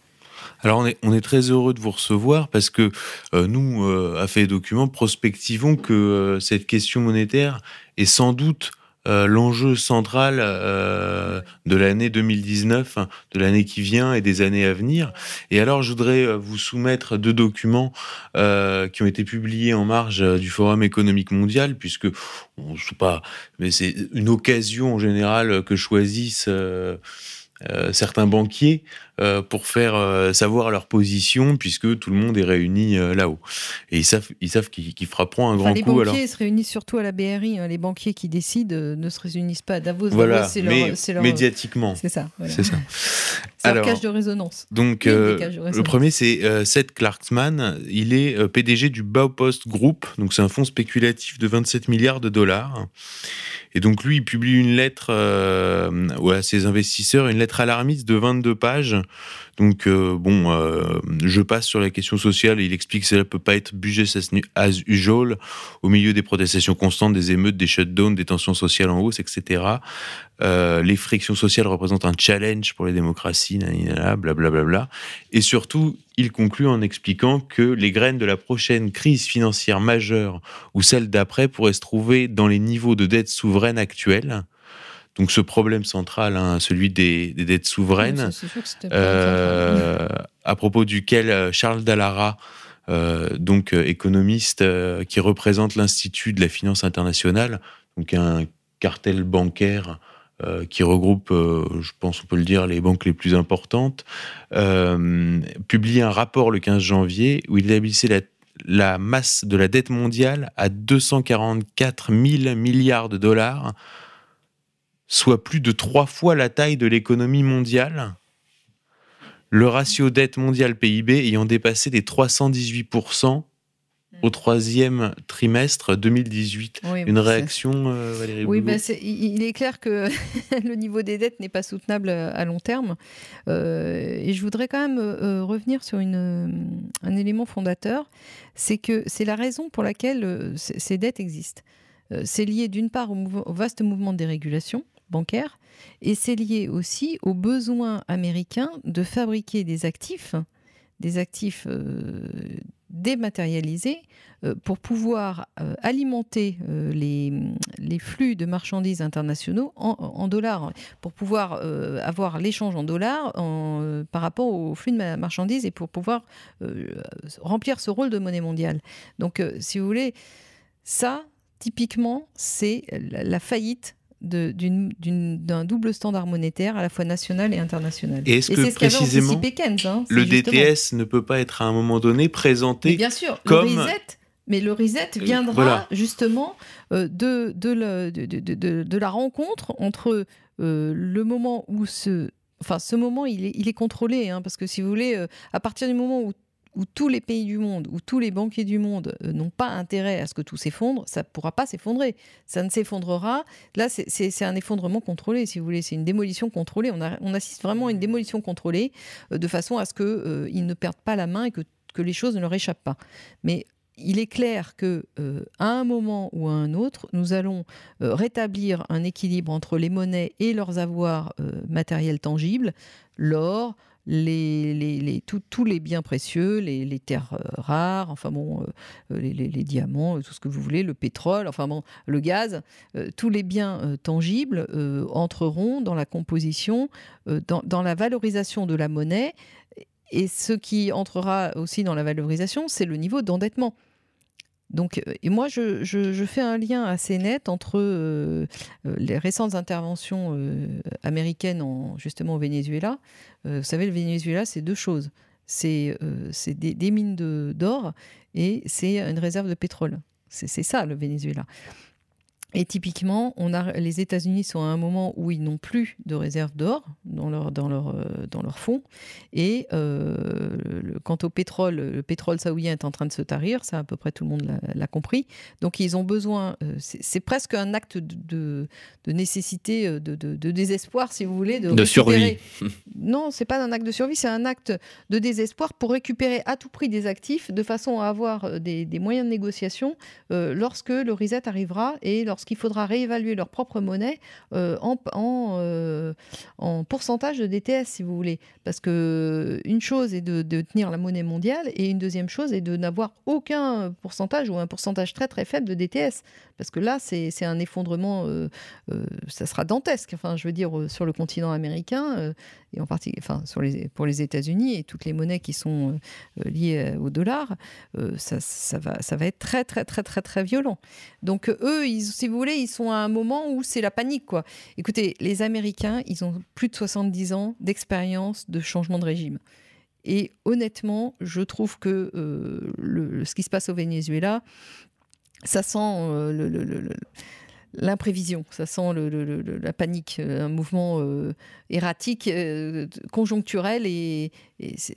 A: Alors on est, très heureux de vous recevoir parce que euh, nous, euh, à fait documents, prospectivons que euh, cette question monétaire est sans doute l'enjeu central de l'année 2019, hein, de l'année qui vient et des années à venir. Et alors je voudrais vous soumettre deux documents qui ont été publiés en marge du Forum économique mondial, puisque on, je sais pas, mais c'est une occasion en général que choisissent euh, certains banquiers euh, pour faire euh, savoir leur position puisque tout le monde est réuni là-haut. Et ils savent, ils savent qu'ils frapperont un grand
C: les
A: coup.
C: Les banquiers se réunissent surtout à la BRI. Hein. Les banquiers qui décident ne se réunissent pas à Davos.
A: Voilà, mais médiatiquement.
C: C'est ça.
A: C'est ça.
C: Un cage de résonance.
A: Donc, le premier, c'est Seth Clarksman. Il est PDG du Baupost Group. Donc, c'est un fonds spéculatif de 27 milliards de dollars. Et donc lui, il publie une lettre euh, à ses investisseurs, une lettre alarmiste de 22 pages donc, euh, bon, euh, je passe sur la question sociale. Il explique que cela peut pas être budget as usual au milieu des protestations constantes, des émeutes, des shutdowns, des tensions sociales en hausse, etc. Euh, les frictions sociales représentent un challenge pour les démocraties, blablabla. Bla, bla, Et surtout, il conclut en expliquant que les graines de la prochaine crise financière majeure ou celle d'après pourraient se trouver dans les niveaux de dette souveraine actuels donc ce problème central, hein, celui des, dettes souveraines, euh, à propos duquel euh, Charles Dallara, euh, donc économiste qui représente l'Institut de la finance internationale, donc un cartel bancaire qui regroupe, je pense on peut le dire, les banques les plus importantes, publie un rapport le 15 janvier où il établissait la, la masse de la dette mondiale à 244 000 milliards de dollars soit plus de trois fois la taille de l'économie mondiale, le ratio dette mondiale PIB ayant dépassé les 318% au hmm. troisième trimestre 2018. Une réaction, euh, Valérie
C: Oui, il est clair que le niveau des dettes n'est pas soutenable à long terme. Euh, et je voudrais quand même euh, revenir sur une, un élément fondateur, c'est que c'est la raison pour laquelle ces dettes existent. C'est lié d'une part au, vaste mouvement de dérégulation, bancaire, et c'est lié aussi au besoin américain de fabriquer des actifs, des actifs euh, dématérialisés, euh, pour pouvoir euh, alimenter les, les, flux de marchandises internationaux en, dollars, pour pouvoir avoir l'échange en dollars par rapport aux flux de marchandises et pour pouvoir remplir ce rôle de monnaie mondiale. Donc, si vous voulez, ça, typiquement, c'est la faillite d'un double standard monétaire à la fois national et international.
A: Et est-ce que précisément hein, le DTS ne peut pas être à un moment donné présenté
C: bien sûr,
A: comme
C: le reset, mais le reset euh, viendra justement euh, de, de, de, la rencontre entre euh, le moment où ce enfin ce moment il est, il est contrôlé hein, parce que si vous voulez à partir du moment où où tous les pays du monde, où tous les banquiers du monde euh, n'ont pas intérêt à ce que tout s'effondre, ça ne pourra pas s'effondrer. Ça ne s'effondrera. Là, c'est un effondrement contrôlé, si vous voulez. C'est une démolition contrôlée. On, assiste vraiment à une démolition contrôlée euh, de façon à ce qu'ils euh, ne perdent pas la main et que, les choses ne leur échappent pas. Mais il est clair que à un moment ou à un autre, nous allons rétablir un équilibre entre les monnaies et leurs avoirs matériels tangibles, l'or, tous les biens précieux, les, terres euh, rares, enfin bon, euh, euh, les, diamants, tout ce que vous voulez, le pétrole, enfin bon, le gaz, tous les biens tangibles entreront dans la composition, dans la valorisation de la monnaie. Et ce qui entrera aussi dans la valorisation, c'est le niveau d'endettement. Donc, euh, et moi, je, fais un lien assez net entre euh, euh, les récentes interventions américaines en, justement au Venezuela. vous savez, le Venezuela, c'est deux choses. C'est des, mines d'or et c'est une réserve de pétrole. C'est ça, le Venezuela. Et typiquement, on a, les États-Unis sont à un moment où ils n'ont plus de réserves d'or dans leur, dans, leur, euh, dans leur fonds. Et euh, quant au pétrole, le pétrole saoudien est en train de se tarir, ça à peu près tout le monde l'a compris. Donc ils ont besoin, euh, c'est presque un acte de, de, nécessité, de, de, désespoir, si vous voulez.
B: De, survie.
C: Non, c'est pas un acte de survie, c'est un acte de désespoir pour récupérer à tout prix des actifs de façon à avoir des, des moyens de négociation lorsque le reset arrivera et lorsque qu'il faudra réévaluer leur propre monnaie euh, en, euh, en, pourcentage de DTS, si vous voulez. Parce que une chose est de, tenir la monnaie mondiale et une deuxième chose est de n'avoir aucun pourcentage ou un pourcentage très très faible de DTS. Parce que là, c'est un effondrement, euh, ça sera dantesque. Enfin, je veux dire, sur le continent américain et en partie, enfin, sur les, pour les États-Unis et toutes les monnaies qui sont liées au dollar, ça, ça, va, ça va être très très très très très violent. Donc eux, ils, si vous voulez, ils sont à un moment où c'est la panique, quoi. Écoutez, les Américains, ils ont plus de 70 ans d'expérience de changement de régime. Et honnêtement, je trouve que euh, ce qui se passe au Venezuela, ça sent euh, le, l'imprévision, ça sent la panique, euh, un mouvement erratique, conjoncturel et, c'est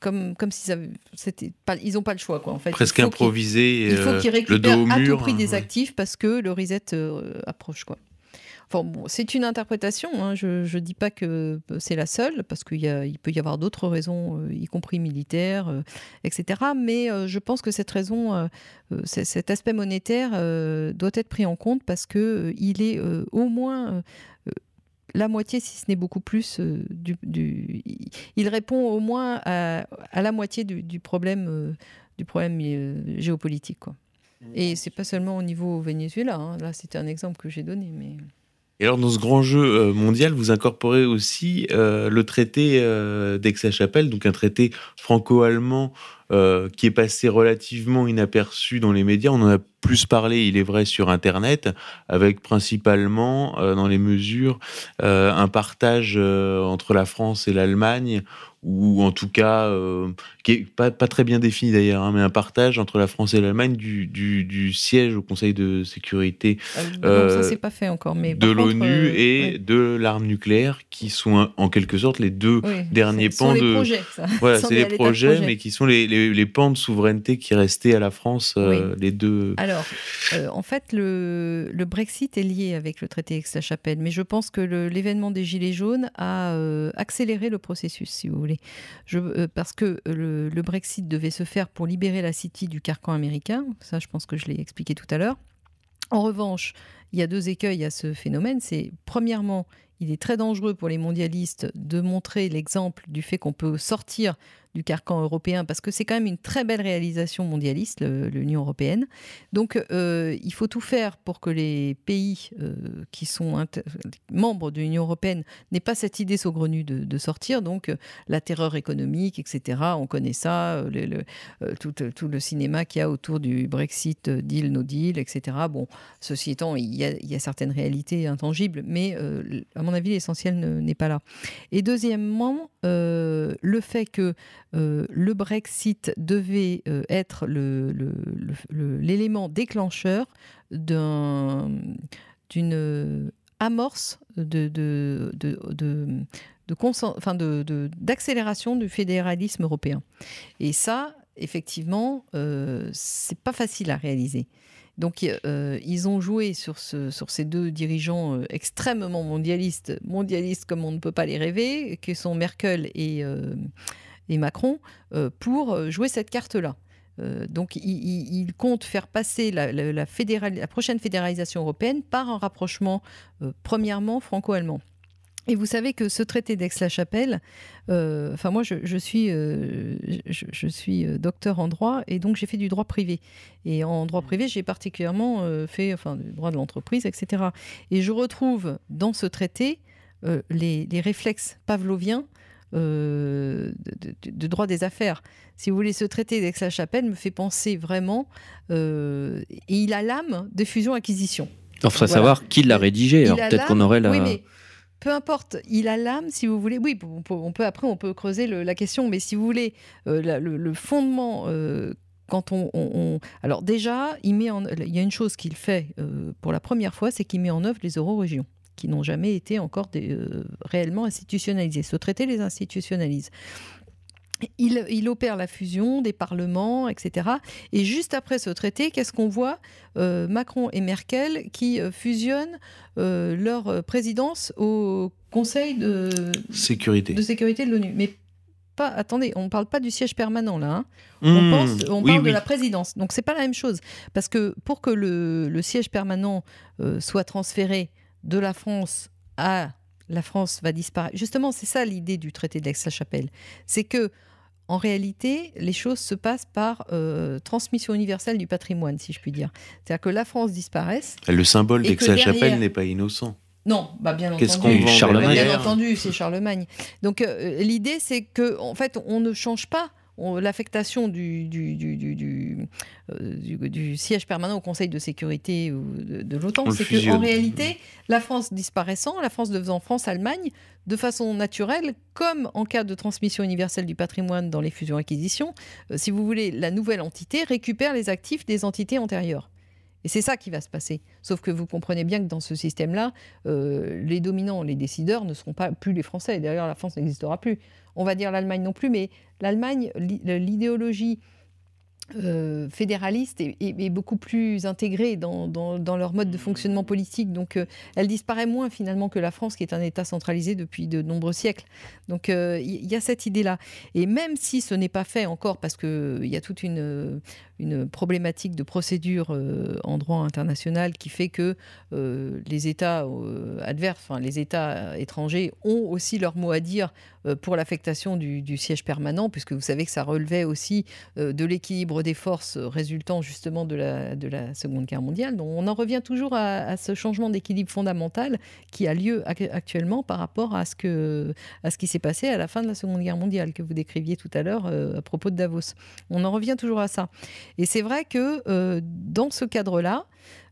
C: comme, comme si c'était pas, ils n'ont pas le choix quoi. En fait,
A: presque improvisé.
C: Il faut qu'ils récupèrent à tout prix des actifs parce que le reset approche quoi c'est une interprétation. Hein. Je ne dis pas que c'est la seule, parce qu'il il peut y avoir d'autres raisons, euh, y compris militaires, euh, etc. Mais euh, je pense que cette raison, cet aspect monétaire doit être pris en compte parce que il est au moins la moitié, si ce n'est beaucoup plus, du, il répond au moins à, la moitié du, problème, du problème géopolitique. Quoi. Et c'est pas seulement au niveau Venezuela. Hein. Là, c'était un exemple que j'ai donné, mais.
A: Et alors, dans ce grand jeu euh, mondial, vous incorporez aussi euh, le traité euh, d'Aix-la-Chapelle, donc un traité franco-allemand qui est passé relativement inaperçu dans les médias. On en a plus parlé, il est vrai, sur Internet, avec principalement, dans les mesures, un partage entre la France et l'Allemagne ou en tout cas, euh, qui est pas, pas, très bien défini d'ailleurs, hein, mais un partage entre la France et l'Allemagne du, du, siège au Conseil de sécurité
C: euh, ça c'est pas fait encore, mais
A: de l'ONU euh, et de l'arme nucléaire, qui sont en quelque sorte les deux derniers pans de.
C: Projets, ça.
A: Voilà, c'est les projets, mais qui sont les, les, les, pans de souveraineté qui restaient à la France, les deux.
C: Alors, en fait, le, le, Brexit est lié avec le traité Aix-la-Chapelle, mais je pense que l'événement des Gilets jaunes a accéléré le processus, si vous voulez. Je, euh, parce que le, le, Brexit devait se faire pour libérer la City du carcan américain. Ça, je pense que je l'ai expliqué tout à l'heure. En revanche, il y a deux écueils à ce phénomène. C'est premièrement, il est très dangereux pour les mondialistes de montrer l'exemple du fait qu'on peut sortir du carcan européen, parce que c'est quand même une très belle réalisation mondialiste, l'Union européenne. Donc, euh, il faut tout faire pour que les pays euh, qui sont membres de l'Union européenne n'aient pas cette idée saugrenue de, sortir. Donc, euh, la terreur économique, etc., on connaît ça, tout, tout, le cinéma qu'il y a autour du Brexit, deal, no deal, etc. Bon, ceci étant, il y a certaines réalités intangibles, mais à mon avis, l'essentiel n'est pas là. Et deuxièmement, le fait que euh, le Brexit devait euh, être l'élément déclencheur d'une amorce de, d'accélération du fédéralisme européen. Et ça, effectivement, euh, c'est pas facile à réaliser. Donc, ils ont joué sur ces deux dirigeants extrêmement mondialistes, mondialistes comme on ne peut pas les rêver, qui sont Merkel et, et Macron euh, pour euh, jouer cette carte-là. donc il, compte faire passer la, la, prochaine fédéralisation européenne par un rapprochement, premièrement, franco-allemand. Et vous savez que ce traité d'Aix-la-Chapelle, euh, enfin moi je, suis, euh, je, suis euh, docteur en droit et donc j'ai fait du droit privé. Et en droit privé, j'ai particulièrement fait enfin, du droit de l'entreprise, etc. Et je retrouve dans ce traité les, réflexes pavloviens de, droit des affaires. Si vous voulez, ce traité d'Aix-la-Chapelle me fait penser vraiment, et il a l'âme de fusion-acquisition.
B: Il faudrait savoir qui l'a rédigé. Alors peut-être qu'on aurait la
C: peu importe, il a l'âme, si vous voulez. Oui, on peut, après, on peut creuser la question, mais si vous voulez, euh, le, fondement. Euh, quand on, alors déjà, il met en, il y a une chose qu'il fait euh, pour la première fois, c'est qu'il met en œuvre les euro-régions qui n'ont jamais été encore réellement institutionnalisées. Ce traité les institutionnalise. Il, opère la fusion des parlements, etc. Et juste après ce traité, qu'est-ce qu'on voit euh, Macron et Merkel qui euh, fusionnent euh, leur présidence au Conseil de
A: sécurité
C: de, sécurité de l'ONU. Mais pas, attendez, on ne parle pas du siège permanent là. Hein. on, pense, on parle de la présidence. Donc c'est pas la même chose. Parce que pour que le, le siège permanent soit transféré de la France à la France va disparaître. Justement, c'est ça l'idée du traité d'Aix-la-Chapelle. C'est que en réalité, les choses se passent par euh, transmission universelle du patrimoine, si je puis dire. C'est-à-dire que la France disparaisse.
A: Le symbole d'Aix-la-Chapelle n'est pas innocent.
C: Non, bah bien entendu.
B: Charlemagne.
C: Bien entendu, c'est Charlemagne. Donc euh, l'idée, c'est que en fait, on ne change pas l'affectation du, du, euh, du, siège permanent au Conseil de sécurité de, l'OTAN, c'est qu'en réalité, la France disparaissant, la France devenant France-Allemagne, de façon naturelle, comme en cas de transmission universelle du patrimoine dans les fusions-acquisitions, euh, si vous voulez, la nouvelle entité récupère les actifs des entités antérieures. Et c'est ça qui va se passer. Sauf que vous comprenez bien que dans ce système-là, euh, les dominants, les décideurs ne seront pas plus les Français. D'ailleurs, la France n'existera plus. On va dire l'Allemagne non plus, mais l'Allemagne, l'idéologie euh, fédéraliste est, beaucoup plus intégrée dans, leur mode de fonctionnement politique. Donc, euh, elle disparaît moins finalement que la France, qui est un État centralisé depuis de nombreux siècles. Donc, il y a cette idée-là. Et même si ce n'est pas fait encore, parce qu'il y a toute une, une problématique de procédure euh, en droit international qui fait que euh, les États euh, adverses, enfin les États étrangers ont aussi leur mot à dire pour l'affectation du, siège permanent, puisque vous savez que ça relevait aussi de l'équilibre des forces résultant justement de la, de la Seconde Guerre mondiale. Donc on en revient toujours à, ce changement d'équilibre fondamental qui a lieu actuellement par rapport à ce, que, à ce qui s'est passé à la fin de la Seconde Guerre mondiale que vous décriviez tout à l'heure à propos de Davos. On en revient toujours à ça. Et c'est vrai que euh, dans ce cadre-là,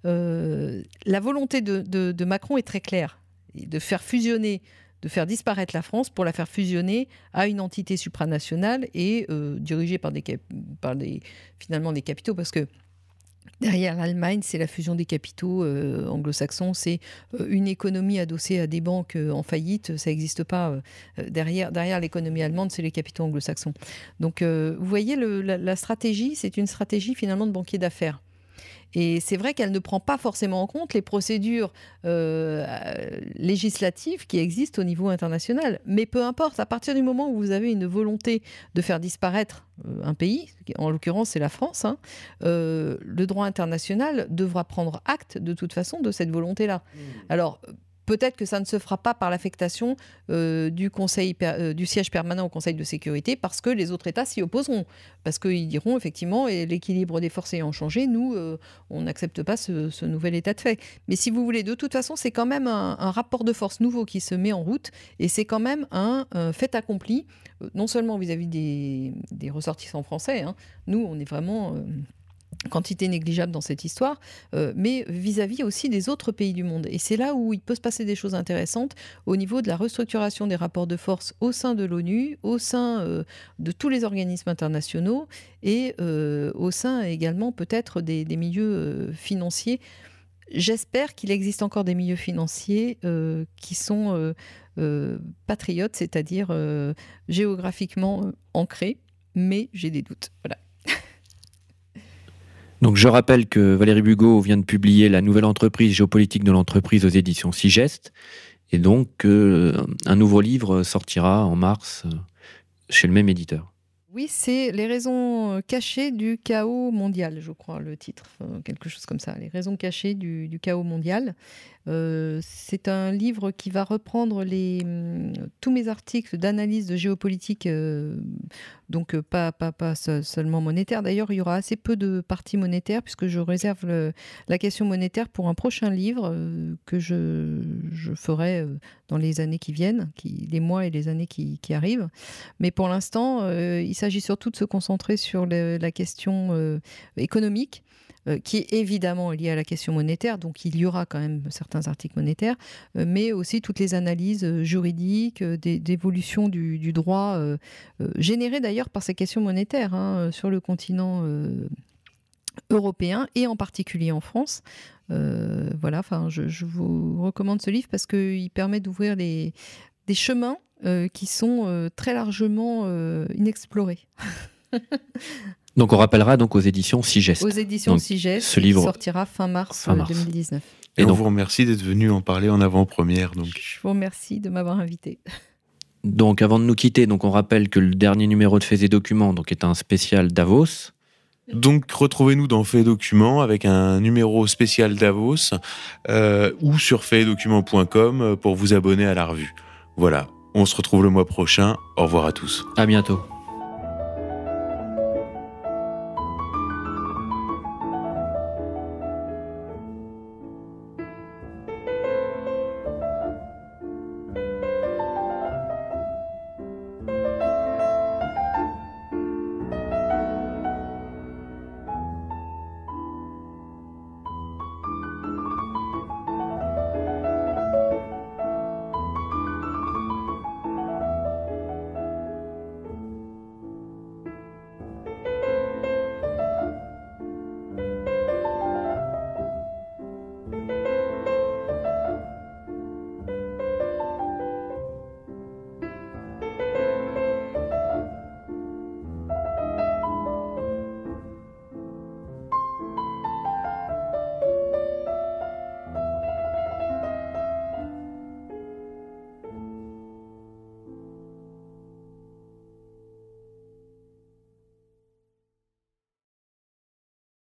C: euh, la volonté de, Macron est très claire, de faire fusionner de faire disparaître la France pour la faire fusionner à une entité supranationale et euh, dirigée par, des, par des, finalement des capitaux, parce que Derrière l'Allemagne, c'est la fusion des capitaux anglo-saxons, c'est une économie adossée à des banques en faillite, ça n'existe pas. derrière derrière l'économie allemande, c'est les capitaux anglo-saxons. Donc vous voyez, la, stratégie, c'est une stratégie finalement de banquier d'affaires. Et c'est vrai qu'elle ne prend pas forcément en compte les procédures euh, législatives qui existent au niveau international. Mais peu importe, à partir du moment où vous avez une volonté de faire disparaître euh, un pays, en l'occurrence c'est la France, hein, euh, le droit international devra prendre acte de toute façon de cette volonté-là. Mmh. Alors Peut-être que ça ne se fera pas par l'affectation euh, euh, du siège permanent au Conseil de sécurité parce que les autres États s'y opposeront. Parce qu'ils diront effectivement, l'équilibre des forces ayant changé, nous, euh, on n'accepte pas ce, nouvel état de fait. Mais si vous voulez, de toute façon, c'est quand même un, rapport de force nouveau qui se met en route et c'est quand même un, fait accompli, non seulement vis-à-vis des, ressortissants français, hein. nous, on est vraiment quantité négligeable dans cette histoire, euh, mais vis-à-vis aussi des autres pays du monde. Et c'est là où il peut se passer des choses intéressantes au niveau de la restructuration des rapports de force au sein de l'ONU, au sein euh, de tous les organismes internationaux et euh, au sein également peut-être des, milieux financiers. J'espère qu'il existe encore des milieux financiers qui sont patriotes, c'est-à-dire géographiquement ancrés, mais j'ai des doutes. Voilà.
B: Donc je rappelle que Valérie Bugot vient de publier la nouvelle entreprise géopolitique de l'entreprise aux éditions Sigest, et donc euh, un nouveau livre sortira en mars euh, chez le même éditeur.
C: Oui, c'est les raisons cachées du chaos mondial, je crois, le titre, quelque chose comme ça, les raisons cachées du chaos mondial. Euh, c'est un livre qui va reprendre hum, tous mes articles d'analyse de géopolitique, euh, donc euh, pas, pas, pas seulement monétaire. D'ailleurs, il y aura assez peu de parties monétaires puisque je réserve la question monétaire pour un prochain livre que je, je, ferai dans les années qui viennent, qui, les mois et les années qui arrivent. Mais pour l'instant, il s'agit surtout de se concentrer sur la question économique euh, qui est évidemment lié à la question monétaire, donc il y aura quand même certains articles monétaires, euh, mais aussi toutes les analyses euh, juridiques, d'évolution du, droit, générées d'ailleurs par ces questions monétaires hein, sur le continent européen et en particulier en France. voilà, enfin, je, vous recommande ce livre parce qu'il permet d'ouvrir des chemins qui sont très largement inexplorés.
B: Donc on rappellera donc aux éditions Sigest.
C: Aux éditions Sigest, ce livre sortira fin mars, 2019.
A: Et, et on vous remercie d'être venu en parler en avant-première. Donc.
C: Je vous remercie de m'avoir invité.
B: Donc avant de nous quitter, donc on rappelle que le dernier numéro de Faits et Documents donc, est un spécial Davos.
A: Donc retrouvez-nous dans Faits et Documents avec un numéro spécial Davos euh, ou sur faitsdocuments.com pour vous abonner à la revue. Voilà, on se retrouve le mois prochain. Au revoir à tous.
B: À bientôt.